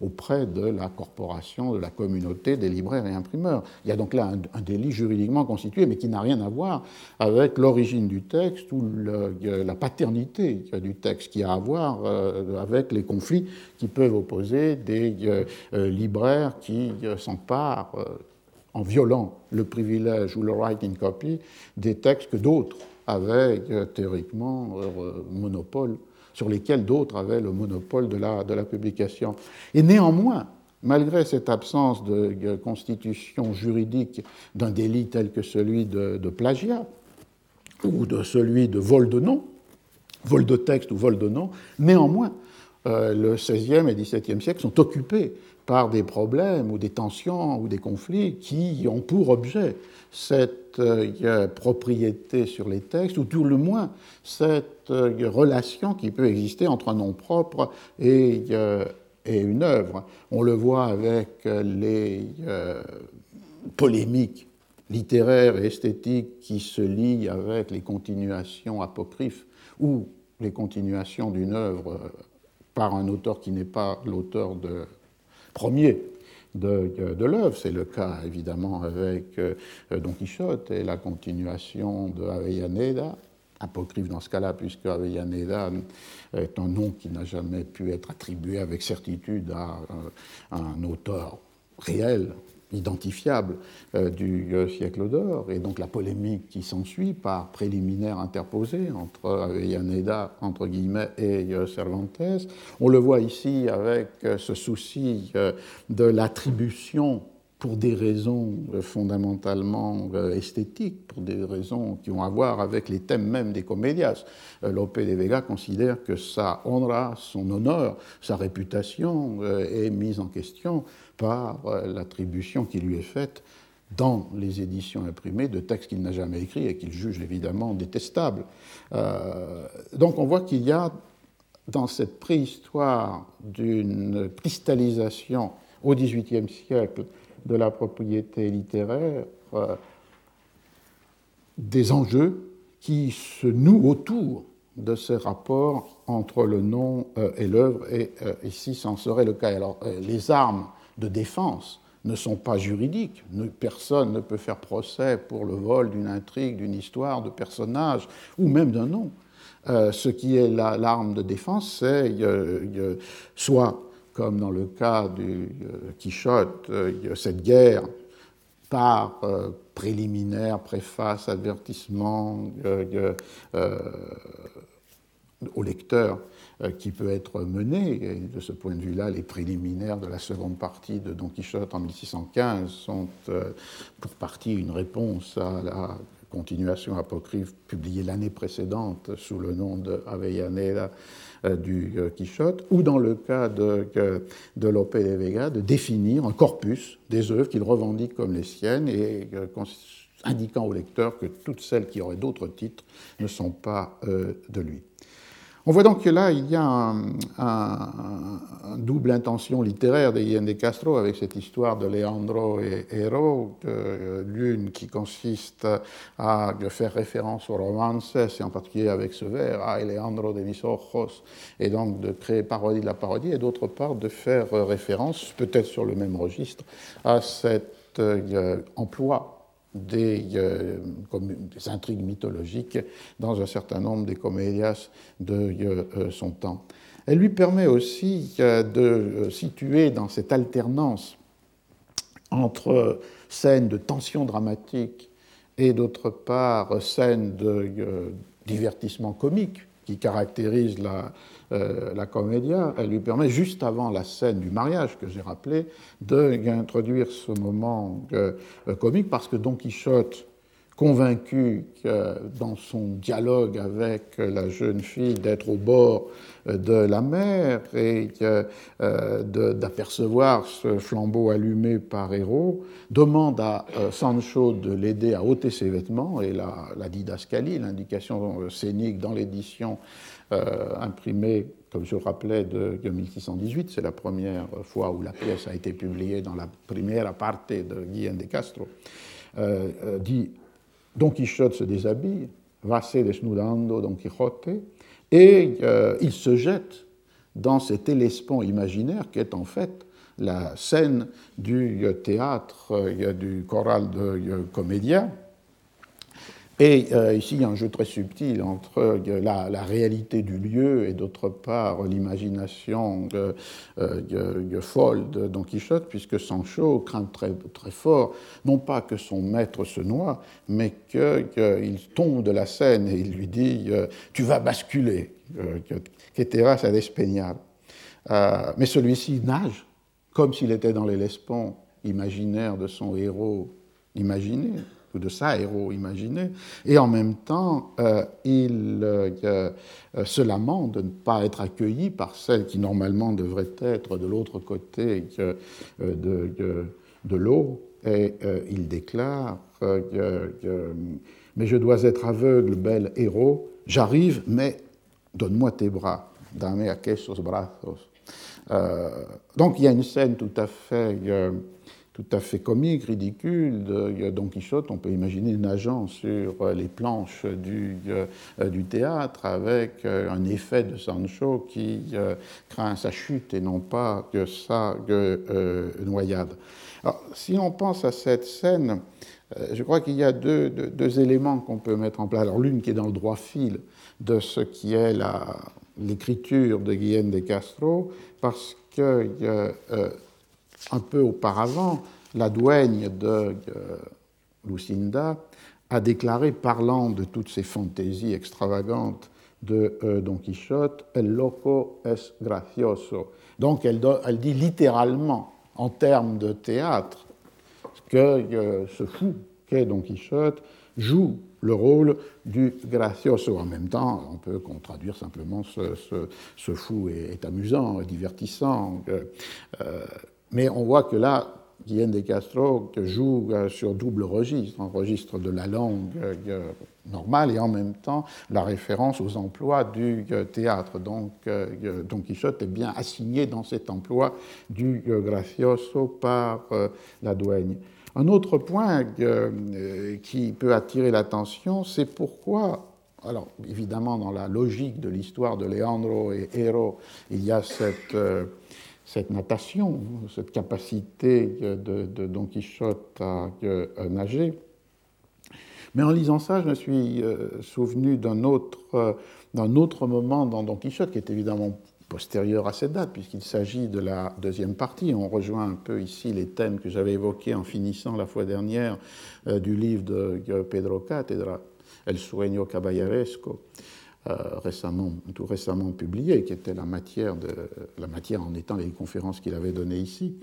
B: auprès de la corporation, de la communauté des libraires et imprimeurs. Il y a donc là un, délit juridiquement constitué, mais qui n'a rien à voir avec l'origine du texte ou la paternité du texte, qui a à voir euh, avec les conflits qui peuvent opposer des euh, libraires qui s'emparent en violant le privilège ou le writing copy des textes que d'autres avaient théoriquement monopole, sur lesquels d'autres avaient le monopole de la, de la publication. Et néanmoins, malgré cette absence de constitution juridique d'un délit tel que celui de, plagiat ou de celui de vol de nom, vol de texte ou vol de nom, néanmoins, euh, le XVIe et XVIIe siècle sont occupés par des problèmes ou des tensions ou des conflits qui ont pour objet cette euh, propriété sur les textes, ou tout le moins cette euh, relation qui peut exister entre un nom propre et et une œuvre. On le voit avec les euh, polémiques littéraires et esthétiques qui se lient avec les continuations apocryphes ou les continuations d'une œuvre euh, par un auteur qui n'est pas l'auteur de, premier de, de l'œuvre. C'est le cas évidemment avec euh, Don Quichotte et la continuation de Avellaneda, apocryphe dans ce cas-là, puisque Avellaneda est un nom qui n'a jamais pu être attribué avec certitude à, euh, un auteur réel, identifiable euh, du euh, siècle d'or, et donc la polémique qui s'ensuit par préliminaire interposé entre Avellaneda, entre guillemets, et Cervantes. On le voit ici avec ce souci de l'attribution pour des raisons euh, fondamentalement euh, esthétiques, pour des raisons qui ont à voir avec les thèmes même des comédias. Euh, Lope de Vega considère que sa honra, son honneur, sa réputation est mise en question par l'attribution qui lui est faite dans les éditions imprimées de textes qu'il n'a jamais écrits et qu'il juge évidemment détestables. donc on voit qu'il y a dans cette préhistoire d'une cristallisation au XVIIIe siècle de la propriété littéraire euh, des enjeux qui se nouent autour de ces rapports entre le nom euh, et l'œuvre, et euh, ici, c'en serait le cas. Alors, les armes de défense ne sont pas juridiques. Personne ne peut faire procès pour le vol d'une intrigue, d'une histoire, de personnages, ou même d'un nom. ce qui est l'arme de défense, c'est soit comme dans le cas du euh, Quichotte, euh, cette guerre par euh, préliminaire, préface, avertissement au lecteur qui peut être menée. Et de ce point de vue-là, les préliminaires de la seconde partie de Don Quichotte en 1615 sont pour partie une réponse à la continuation apocryphe publiée l'année précédente sous le nom de Avellaneda euh, du euh, Quichotte, ou dans le cas de, de de Vega, de définir un corpus des œuvres qu'il revendique comme les siennes et euh, indiquant au lecteur que toutes celles qui auraient d'autres titres ne sont pas de lui. On voit donc que là, il y a un, double intention littéraire de Ian de Castro avec cette histoire de Leandro et Hero, euh, l'une qui consiste à faire référence aux romances, et en particulier avec ce vers, à Leandro de mis ojos, et donc de créer parodie de la parodie, et d'autre part de faire référence, peut-être sur le même registre, à cet euh, emploi euh, des, intrigues mythologiques dans un certain nombre des comédias de euh, euh, son temps. Elle lui permet aussi de situer dans cette alternance entre scènes de tension dramatique et d'autre part scènes de divertissement comique qui caractérise la, euh, la comédia, elle lui permet, juste avant la scène du mariage que j'ai rappelé, d'introduire ce moment euh, comique parce que Don Quichotte, convaincu dans son dialogue avec la jeune fille d'être au bord de la mer et euh, d'apercevoir ce flambeau allumé par Héros, demande à Sancho de l'aider à ôter ses vêtements et la, la didascalie, l'indication scénique dans l'édition euh, imprimé, comme je le rappelais, de, 1618. C'est la première fois où la pièce a été publiée dans la première parte de Guillaume de Castro. Euh, euh, dit Don Quichotte se déshabille, va se desnudando Don Quijote, et il se jette dans cet Hellespont imaginaire qui est en fait la scène du théâtre, du choral de Comédia, Et euh, ici, il y a un jeu très subtil entre euh, la, réalité du lieu et d'autre part l'imagination euh, folle de Don Quichotte, puisque Sancho craint très, très fort, non pas que son maître se noie, mais qu'il tombe de la scène et il lui dit Tu vas basculer, que terras à l'Espegnal. mais celui-ci nage comme s'il était dans les Lespons imaginaires de son héros imaginé de sa héros imaginé, et en même temps, euh, il euh, euh, se lamente de ne pas être accueilli par celle qui normalement devrait être de l'autre côté de, de l'eau, et il déclare Mais je dois être aveugle, bel héros, j'arrive, mais donne-moi tes bras, dame brazos. donc il y a une scène tout à fait tout à fait comique, ridicule de Don Quichotte. On peut imaginer nageant sur euh, les planches du, euh, du théâtre avec euh, un effet de Sancho qui craint sa chute et non pas que sa noyade. Alors, si on pense à cette scène, je crois qu'il y a deux, deux, éléments qu'on peut mettre en place. Alors, l'une qui est dans le droit fil de ce qui est l'écriture de Guillaume de Castro, parce que un peu auparavant, la douane de euh, Lucinda a déclaré, parlant de toutes ces fantaisies extravagantes de euh, Don Quichotte, El loco es gracioso. Donc elle, dit littéralement, en termes de théâtre, que euh, ce fou qu'est Don Quichotte joue le rôle du gracioso. En même temps, on peut traduire simplement ce, fou est, amusant, divertissant. Mais on voit que là, Guillaume de Castro joue euh, sur double registre, un registre de la langue euh, normale et en même temps la référence aux emplois du euh, théâtre. Donc Don Quichotte est bien assigné dans cet emploi du gracioso par la douane. Un autre point qui peut attirer l'attention, c'est pourquoi alors, évidemment, dans la logique de l'histoire de Leandro et Hero, il y a cette cette natation, cette capacité de, Don Quichotte à, nager. Mais en lisant ça, je me suis euh, souvenu d'un autre, autre moment dans Don Quichotte, qui est évidemment postérieur à cette date, puisqu'il s'agit de la deuxième partie. On rejoint un peu ici les thèmes que j'avais évoqués en finissant la fois dernière euh, du livre de Pedro Catedra, El sueño caballeresco. Euh, récemment, tout récemment publié, qui était la matière, de, la matière en étant les conférences qu'il avait données ici,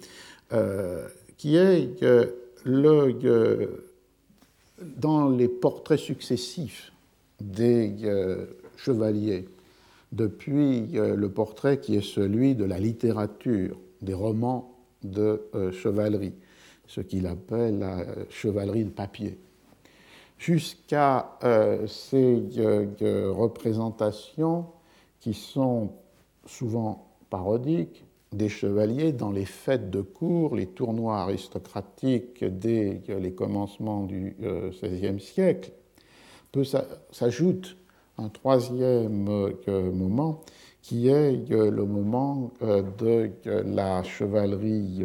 B: euh, qui est que dans les portraits successifs des euh, chevaliers, depuis le portrait qui est celui de la littérature, des romans de chevalerie, ce qu'il appelle la chevalerie de papier jusqu'à euh, ces euh, représentations qui sont souvent parodiques des chevaliers dans les fêtes de cour, les tournois aristocratiques dès les commencements du XVIe euh, siècle, s'ajoute un troisième moment qui est le moment de la chevalerie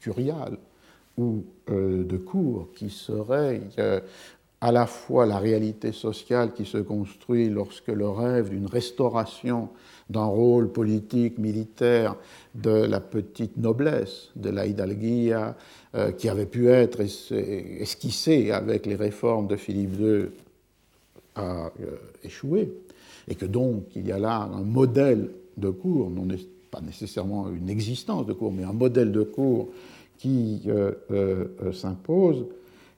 B: curiale ou de cour, qui serait à la fois la réalité sociale qui se construit lorsque le rêve d'une restauration d'un rôle politique, militaire de la petite noblesse, de la hidalguia, euh, qui avait pu être esquissée avec les réformes de Philippe II, a euh, échoué, et que donc il y a là un modèle de cours, non pas nécessairement une existence de cours, mais un modèle de cours qui euh, s'impose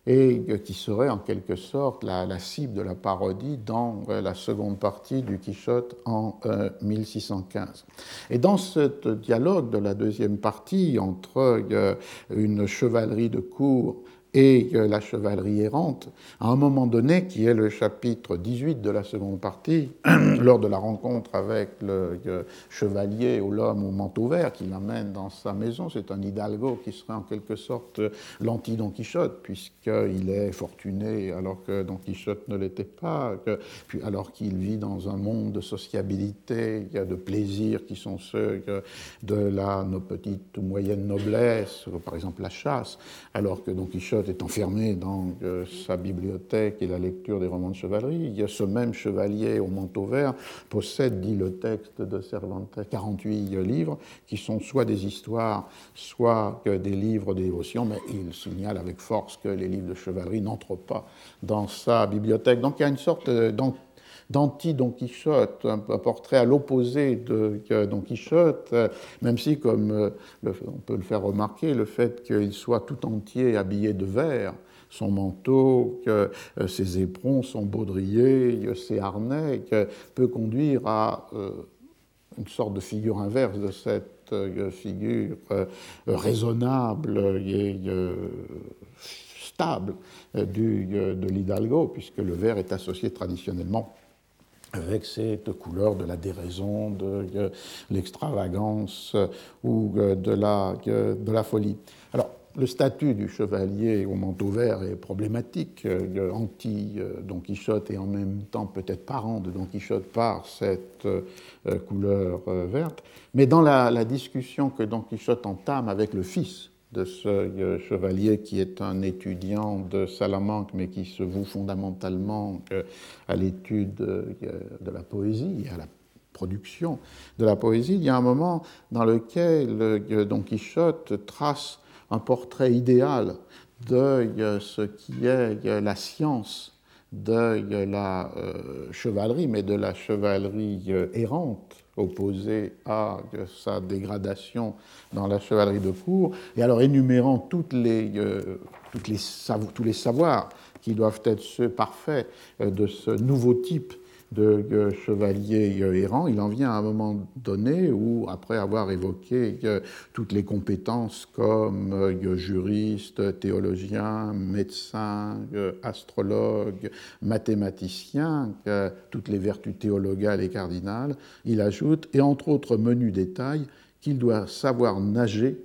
B: et qui serait en quelque sorte la, cible de la parodie dans la seconde partie du Quichotte en 1615. Euh, et dans ce dialogue de la deuxième partie entre euh, une chevalerie de cour et la chevalerie errante, à un moment donné, qui est le chapitre 18 de la seconde partie, lors de la rencontre avec le chevalier ou l'homme au manteau vert qui l'amène dans sa maison, c'est un hidalgo qui serait en quelque sorte l'anti-Don Quichotte, puisqu'il est fortuné alors que Don Quichotte ne l'était pas, puis alors qu'il vit dans un monde de sociabilité, de plaisirs qui sont ceux de la nos petites ou moyennes noblesse, par exemple la chasse, alors que Don Quichotte Est enfermé dans sa bibliothèque et la lecture des romans de chevalerie. Ce même chevalier au manteau vert possède, dit le texte de Cervantes, 48 livres qui sont soit des histoires, soit des livres de dévotion, mais il signale avec force que les livres de chevalerie n'entrent pas dans sa bibliothèque. Donc il y a une sorte d'anti-Don Quichotte, un, portrait à l'opposé de Don Quichotte, même si, comme euh, on peut le faire remarquer, le fait qu'il soit tout entier habillé de vert, son manteau, que euh, ses éperons, son baudrier, ses harnais, peut conduire à euh, une sorte de figure inverse de cette figure raisonnable et stable de l'Hidalgo, puisque le vert est associé traditionnellement avec cette couleur de la déraison, de euh, l'extravagance euh, ou euh, de la, de la folie. Alors, le statut du chevalier au manteau vert est problématique, anti-Don Quichotte et en même temps peut-être parent de Don Quichotte par cette couleur verte. Mais dans la, la discussion que Don Quichotte entame avec le fils de ce euh, chevalier qui est un étudiant de Salamanque, mais qui se voue fondamentalement euh, à l'étude euh, de la poésie et à la production de la poésie. Il y a un moment dans lequel Don Quichotte trace un portrait idéal de ce qui est la science de la chevalerie, mais de la chevalerie errante opposé à sa dégradation dans la chevalerie de cour, et alors énumérant les, euh, tous les savoirs qui doivent être ceux parfaits euh, de ce nouveau type de chevalier errant, il en vient à un moment donné où, après avoir évoqué toutes les compétences comme euh, juriste, théologien, médecin, astrologue, mathématicien, toutes les vertus théologales et cardinales, il ajoute, et entre autres menus détails, qu'il doit savoir nager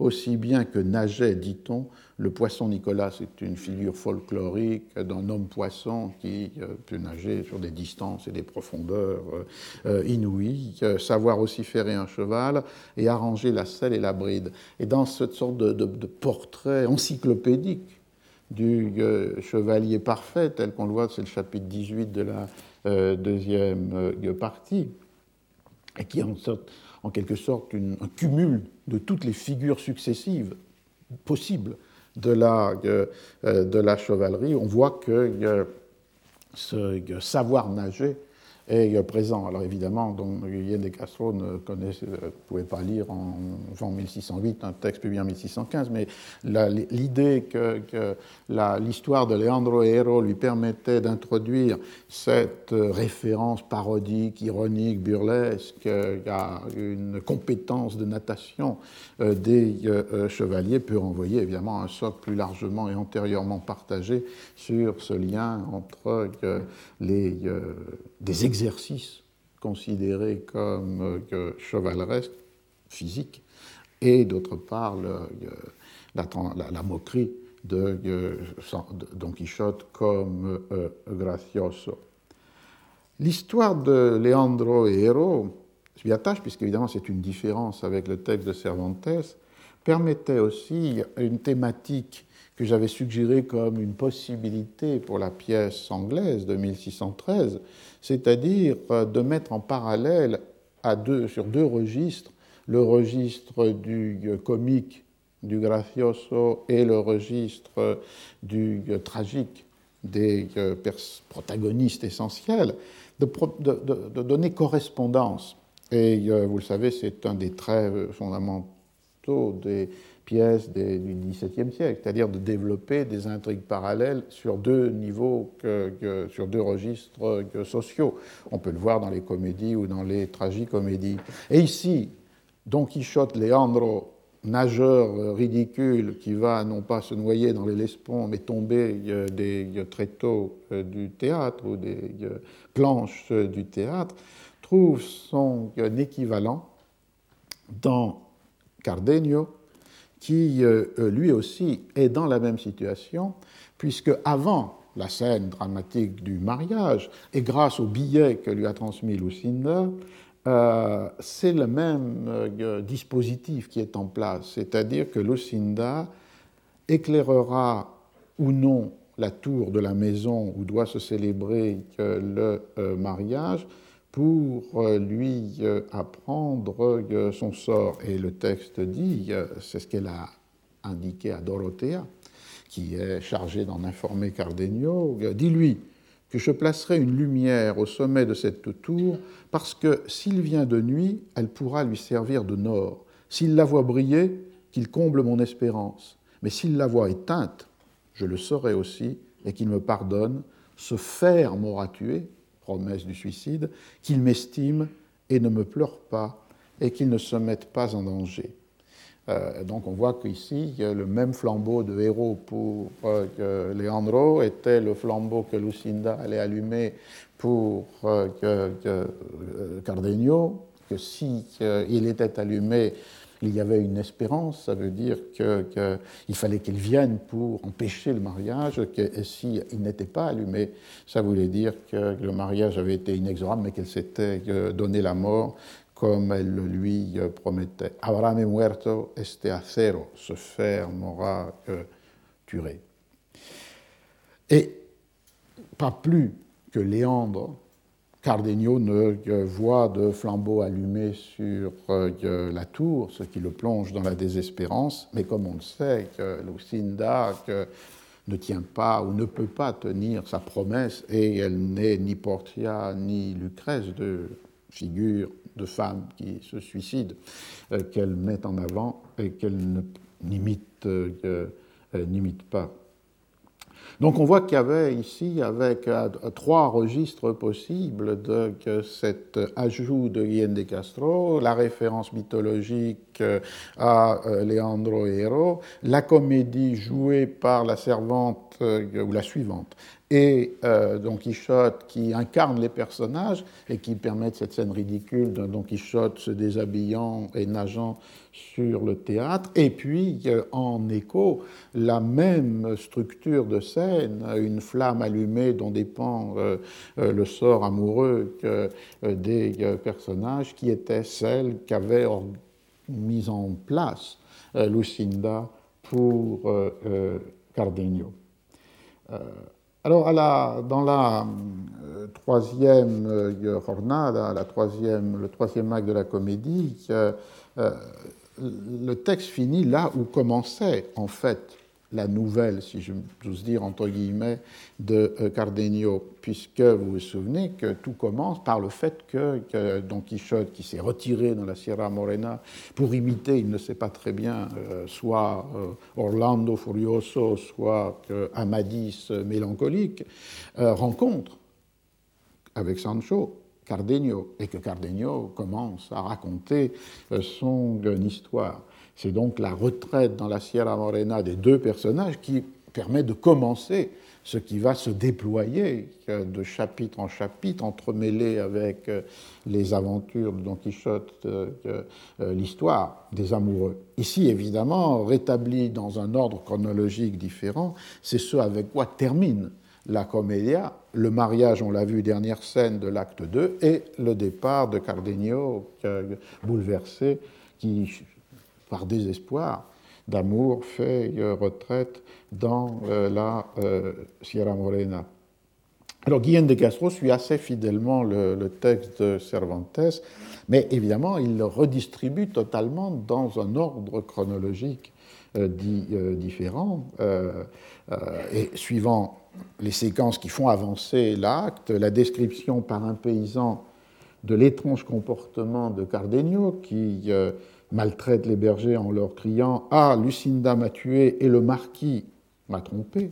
B: aussi bien que nageait, dit-on, le poisson Nicolas. C'est une figure folklorique d'un homme-poisson qui euh, peut nager sur des distances et des profondeurs euh, euh, inouïes, savoir aussi ferrer un cheval et arranger la selle et la bride. Et dans cette sorte de, portrait encyclopédique du chevalier parfait, tel qu'on le voit, c'est le chapitre 18 de la deuxième partie, et qui sorte en quelque sorte un cumul de toutes les figures successives possibles de la, euh, de la chevalerie. On voit que ce savoir nager est présent. Alors évidemment, donc, de Castro ne euh, pouvait pas lire en, en, 1608 un texte publié en 1615, mais l'idée que, l'histoire de Leandro Hero lui permettait d'introduire cette référence parodique, ironique, burlesque à une compétence de natation euh, des euh, chevaliers peut renvoyer évidemment un socle plus largement et antérieurement partagé sur ce lien entre les, des exercice considéré comme euh, chevaleresque, physique, et d'autre part la, moquerie de, Don Quichotte comme euh, gracioso. L'histoire de Leandro et Héros, je m'y attache puisqu'évidemment c'est une différence avec le texte de Cervantes, permettait aussi une thématique que j'avais suggérée comme une possibilité pour la pièce anglaise de 1613, c'est-à-dire euh, de mettre en parallèle sur deux registres, le registre du euh, comique, du gracioso, et le registre euh, du tragique des protagonistes essentiels, de, de donner correspondance. Et vous le savez, c'est un des traits fondamentaux des pièces du XVIIe siècle, c'est-à-dire de développer des intrigues parallèles sur deux niveaux, sur deux registres sociaux. On peut le voir dans les comédies ou dans les tragicomédies. Et ici, Don Quichotte Leandro, nageur ridicule qui va non pas se noyer dans les lesponts, mais tomber des tréteaux du théâtre ou des planches du théâtre, trouve son équivalent dans Cardenio, qui euh, euh, lui aussi est dans la même situation, puisque avant la scène dramatique du mariage, et grâce au billet que lui a transmis Lucinda, euh, c'est le même dispositif qui est en place, c'est-à-dire que Lucinda éclairera ou non la tour de la maison où doit se célébrer le mariage pour lui apprendre son sort. Et le texte dit, c'est ce qu'elle a indiqué à Dorothea, qui est chargée d'en informer Cardenio, dis-lui que je placerai une lumière au sommet de cette tour, parce que s'il vient de nuit, elle pourra lui servir de nord. S'il la voit briller, qu'il comble mon espérance. Mais s'il la voit éteinte, je le saurai aussi, et qu'il me pardonne. Ce fer m'aura tué, promesse du suicide, qu'il m'estime et ne me pleure pas, et qu'il ne se mette pas en danger. Euh, donc on voit qu'ici, le même flambeau de héros pour euh, Leandro était le flambeau que Lucinda allait allumer pour euh, Cardenio, que si il était allumé, il y avait une espérance, ça veut dire qu'il fallait qu'il vienne pour empêcher le mariage, que s'il n'était pas allumé, ça voulait dire que le mariage avait été inexorable, mais qu'elle s'était donné la mort comme elle le lui promettait. Abraham muerto, este acero, ce fer m'aura euh, tué. Et pas plus que Léandre, Cardenio ne euh, voit de flambeau allumé sur euh, la tour, ce qui le plonge dans la désespérance, mais comme on le sait, que Lucinda ne tient pas ou ne peut pas tenir sa promesse, et elle n'est ni Portia ni Lucrèce de figure de femmes qui se suicident, euh, qu'elle met en avant et qu'elle euh, n'imite pas. Donc on voit qu'il y avait ici, avec euh, trois registres possibles de cet ajout de Guillaume de Castro, la référence mythologique à Leandro Hero, la comédie jouée par la servante ou la suivante, et euh, Don Quichotte qui incarne les personnages et qui permettent cette scène ridicule de Don Quichotte se déshabillant et nageant sur le théâtre, et puis euh, en écho la même structure de scène, une flamme allumée dont dépend euh, le sort amoureux des personnages, qui était celle qu'avait mise en place Lucinda pour Cardenio. Alors, dans la euh, troisième euh, la troisième, le troisième acte de la comédie, euh, le texte finit là où commençait en fait la nouvelle, si j'ose dire, entre guillemets, de euh, Cardenio, puisque vous vous souvenez que tout commence par le fait que, Don Quichotte, qui s'est retiré dans la Sierra Morena pour imiter, il ne sait pas très bien, euh, soit euh, Orlando Furioso, soit Amadis mélancolique, rencontre avec Sancho Cardenio, et que Cardenio commence à raconter son histoire. C'est donc la retraite dans la Sierra Morena des deux personnages qui permet de commencer ce qui va se déployer de chapitre en chapitre, entremêlé avec euh, les aventures de Don Quichotte, euh, euh, l'histoire des amoureux. Ici, évidemment, rétabli dans un ordre chronologique différent, c'est ce avec quoi termine la comédia, le mariage, on l'a vu, dernière scène de l'acte 2, et le départ de Cardenio, bouleversé, qui par désespoir d'amour, fait euh, retraite dans euh, la euh, Sierra Morena. Alors Guillaume de Castro suit assez fidèlement le, texte de Cervantes, mais évidemment il le redistribue totalement dans un ordre chronologique différent, et suivant les séquences qui font avancer l'acte, la description par un paysan de l'étrange comportement de Cardenio, qui maltraitent les bergers en leur criant Ah, Lucinda m'a tué et le marquis m'a trompé.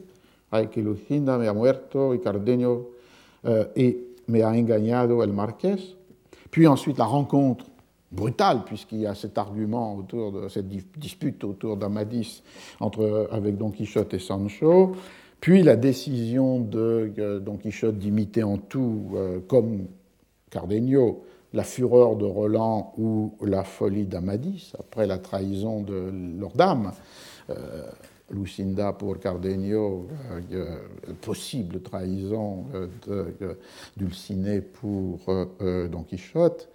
B: Ay, que Lucinda me ha muerto y Cardenio euh, et me ha engañado el marqués. Puis ensuite la rencontre brutale, puisqu'il y a cet argument autour de cette dispute autour d'Amadis avec Don Quichotte et Sancho. Puis la décision de euh, Don Quichotte d'imiter en tout, euh, comme Cardenio, la fureur de Roland ou la folie d'Amadis, après la trahison de leur dame. Euh, Lucinda pour Cardenio, euh, possible trahison euh, Dulcinée pour Don Quichotte.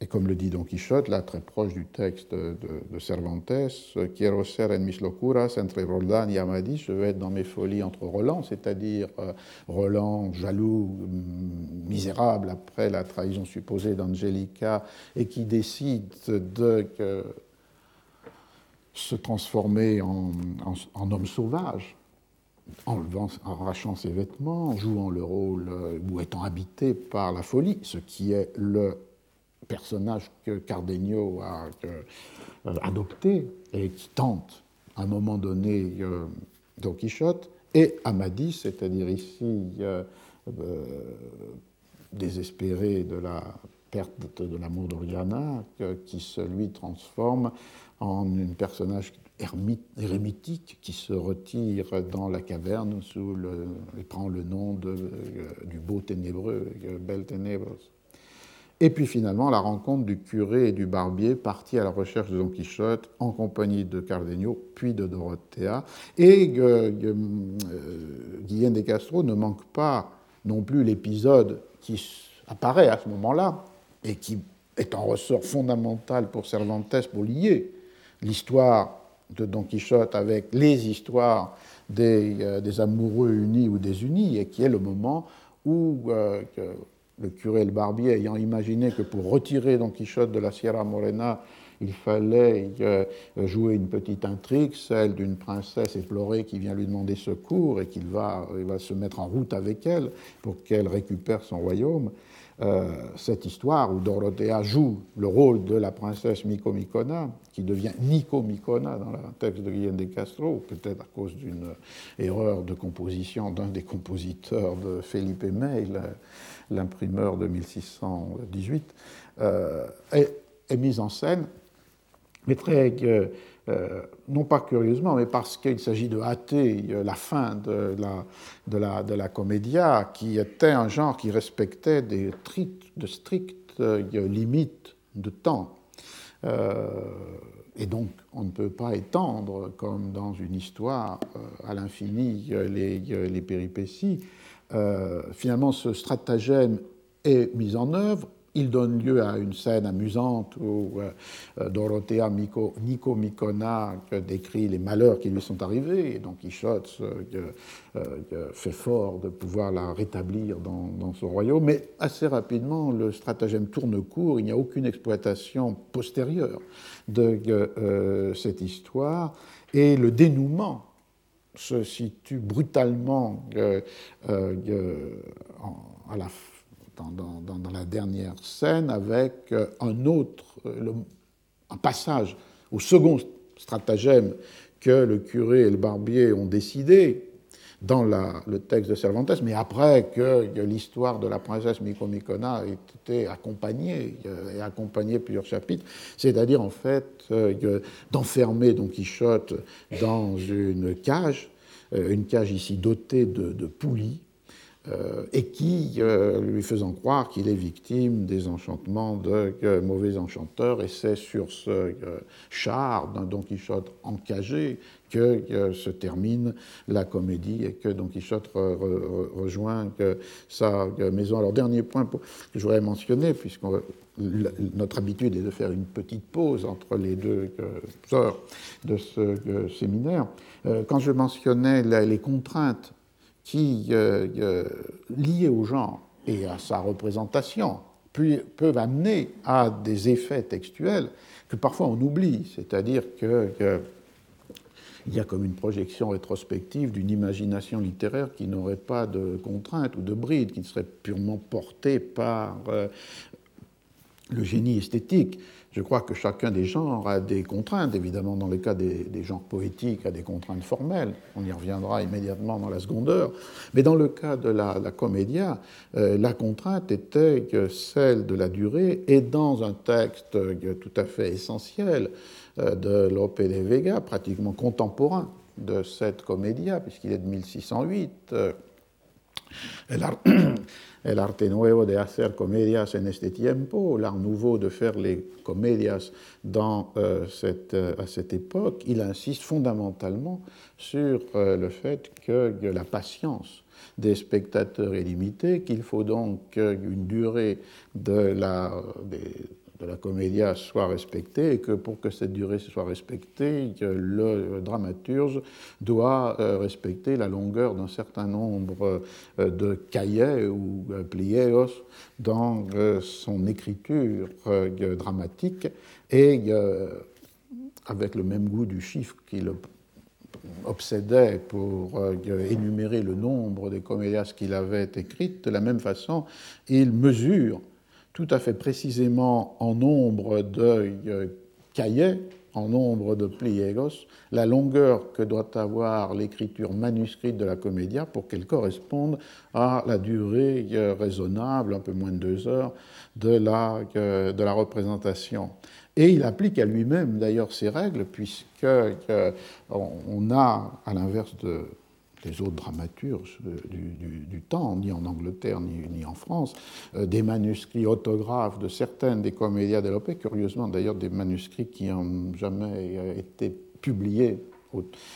B: Et comme le dit Don Quichotte, là très proche du texte de, Cervantes, Quiero ser en mis locuras entre Roldán y je vais être dans mes folies entre Roland, c'est-à-dire euh, Roland jaloux, mm, misérable après la trahison supposée d'Angelica, et qui décide de se transformer en, homme sauvage, enlevant, arrachant ses vêtements, jouant le rôle euh, ou étant habité par la folie, ce qui est le personnage que Cardenio a euh, adopté et qui tente à un moment donné euh, Don Quichotte, et Amadis, c'est-à-dire ici euh, désespéré de la perte de l'amour d'Oriana, qui se lui transforme en un personnage ermitique qui se retire dans la caverne sous le, et prend le nom de, du beau ténébreux, Bel Ténébros. Et puis finalement, la rencontre du curé et du barbier partis à la recherche de Don Quichotte en compagnie de Cardenio, puis de Dorothea. Et euh, euh, Guillaume de Castro ne manque pas non plus l'épisode qui apparaît à ce moment-là et qui est un ressort fondamental pour Cervantes pour lier l'histoire de Don Quichotte avec les histoires des, euh, des, amoureux unis ou désunis, et qui est le moment où le curé et le barbier ayant imaginé que pour retirer Don Quichotte de la Sierra Morena, il fallait euh, jouer une petite intrigue, celle d'une princesse éplorée qui vient lui demander secours et qu'il va, il va se mettre en route avec elle pour qu'elle récupère son royaume. Euh, cette histoire où Dorothea joue le rôle de la princesse Miko Mikona, qui devient Nico Mikona dans le texte de Guillaume de Castro, peut-être à cause d'une erreur de composition d'un des compositeurs de Felipe May, l'imprimeur de 1618, euh, est, mise en scène, mais très, euh, non pas curieusement, mais parce qu'il s'agit de hâter euh, la fin de la, de, la, de la comédia, qui était un genre qui respectait des de strictes limites de temps. et donc, on ne peut pas étendre, comme dans une histoire, à l'infini les, les péripéties. Euh, finalement, ce stratagème est mis en œuvre. Il donne lieu à une scène amusante où euh, euh, Dorothea Nico Mikona décrit les malheurs qui lui sont arrivés, et donc Quichotte fait fort de pouvoir la rétablir dans, dans, son royaume. Mais assez rapidement, le stratagème tourne court, il n'y a aucune exploitation postérieure de cette histoire, et le dénouement se situe brutalement euh, euh, dans, la dernière scène avec euh, un autre, un passage au second stratagème que le curé et le barbier ont décidé, dans le texte de Cervantes, mais après que l'histoire de la princesse Micomicona ait été accompagnée, et accompagnée plusieurs chapitres, c'est-à-dire en fait euh, d'enfermer Don Quichotte dans une cage, euh, une cage ici dotée de poulies, euh, et qui euh, lui faisant croire qu'il est victime des enchantements de mauvais enchanteurs, et c'est sur ce char d'un Don Quichotte encagé que se termine la comédie et que Don Quichotte rejoint sa maison. Alors, dernier point que je voudrais mentionner, puisque notre habitude est de faire une petite pause entre les deux heures de ce séminaire, quand je mentionnais les contraintes qui, euh, euh, liés au genre et à sa représentation, peuvent amener à des effets textuels que parfois on oublie, c'est-à-dire qu'il y a comme une projection rétrospective d'une imagination littéraire qui n'aurait pas de contraintes ou de brides, qui serait purement portée par euh, le génie esthétique. Je crois que chacun des genres a des contraintes, évidemment dans le cas des, genres poétiques, a des contraintes formelles, on y reviendra immédiatement dans la seconde heure, mais dans le cas de la, comédia, euh, la contrainte était celle de la durée, et dans un texte tout à fait essentiel euh, de Lope de Vega, pratiquement contemporain de cette comédia, puisqu'il est de 1608, el arte nuevo de hacer comedias en este tiempo, l'art nouveau de faire les comédias dans, euh, cette, euh, à cette époque, il insiste fondamentalement sur euh, le fait que, la patience des spectateurs est limitée, qu'il faut donc une durée de la, de la comédia soit respectée et que pour que cette durée soit respectée, le dramaturge doit respecter la longueur d'un certain nombre de cahiers ou pliés dans son écriture dramatique et avec le même goût du chiffre qu'il obsédait pour euh, énumérer le nombre des comédias qu'il avait écrites, de la même façon, il mesure tout à fait précisément en nombre de euh, cahiers, en nombre de pliegos, la longueur que doit avoir l'écriture manuscrite de la comédia pour qu'elle corresponde à la durée euh, raisonnable, un peu moins de deux heures, de la, de la représentation. Et il applique à lui-même d'ailleurs ces règles, puisqu'on euh, a, à l'inverse des autres dramaturges du, temps, ni en Angleterre ni, en France, euh, des manuscrits autographes de certaines des comédias développées, curieusement d'ailleurs des manuscrits qui n'ont jamais euh, été publiés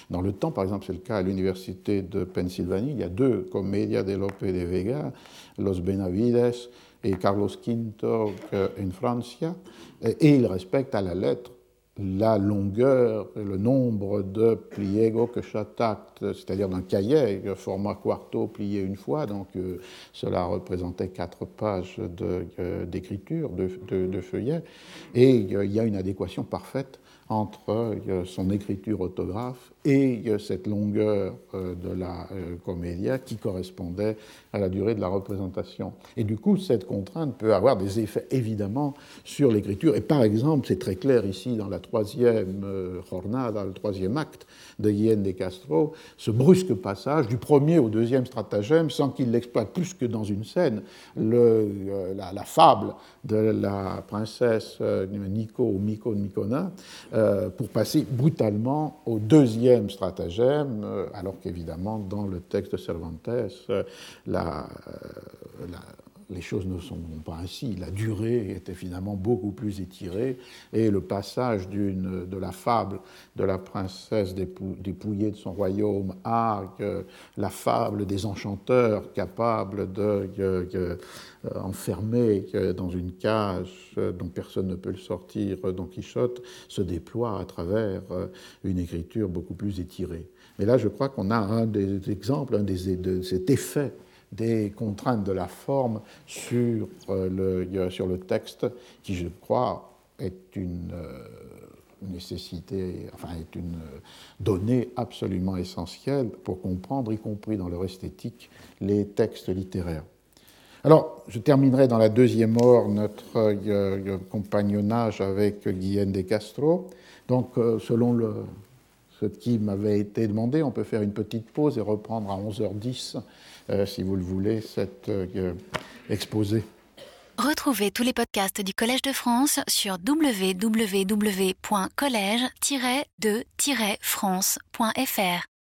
B: dans le temps, par exemple, c'est le cas à l'université de Pennsylvanie, il y a deux comédias développées de Vega, Los Benavides et Carlos Quinto en Francia, et il respecte à la lettre la longueur et le nombre de pliego que chaque acte, c'est-à-dire d'un cahier, format quarto plié une fois, donc euh, cela représentait quatre pages euh, d'écriture, de, de, de, feuillet, et il y a une adéquation parfaite entre son écriture autographe et cette longueur euh, de la euh, comédia qui correspondait à la durée de la représentation. Et du coup, cette contrainte peut avoir des effets évidemment sur l'écriture. Et par exemple, c'est très clair ici dans la troisième euh, jornada, le troisième acte de Guillaume de Castro, ce brusque passage du premier au deuxième stratagème, sans qu'il l'exploite plus que dans une scène, la, fable de la princesse Nico ou Miko de Mycona, pour passer brutalement au deuxième stratagème, euh, alors qu'évidemment, dans le texte de Cervantes, euh, la, euh, la, les choses ne sont pas ainsi. La durée est finalement beaucoup plus étirée et le passage de la fable de la princesse dépouillée de son royaume à la fable des enchanteurs capables de, enfermer dans une cage dont personne ne peut le sortir, Don Quichotte, se déploie à travers une écriture beaucoup plus étirée. Mais là, je crois qu'on a un des exemples, un des, de cet effet des contraintes de la forme sur, euh, le, sur le texte, qui, je crois, est une euh, nécessité, enfin, est une donnée absolument essentielle pour comprendre, y compris dans leur esthétique, les textes littéraires. Alors, je terminerai dans la deuxième heure notre euh, compagnonnage avec Guillaume de Castro. Donc, selon ce qui m'avait été demandé, on peut faire une petite pause et reprendre à 11h10 euh, si vous le voulez, cet euh, exposé.
A: Retrouvez tous les podcasts du Collège de France sur www.collège-de-france.fr.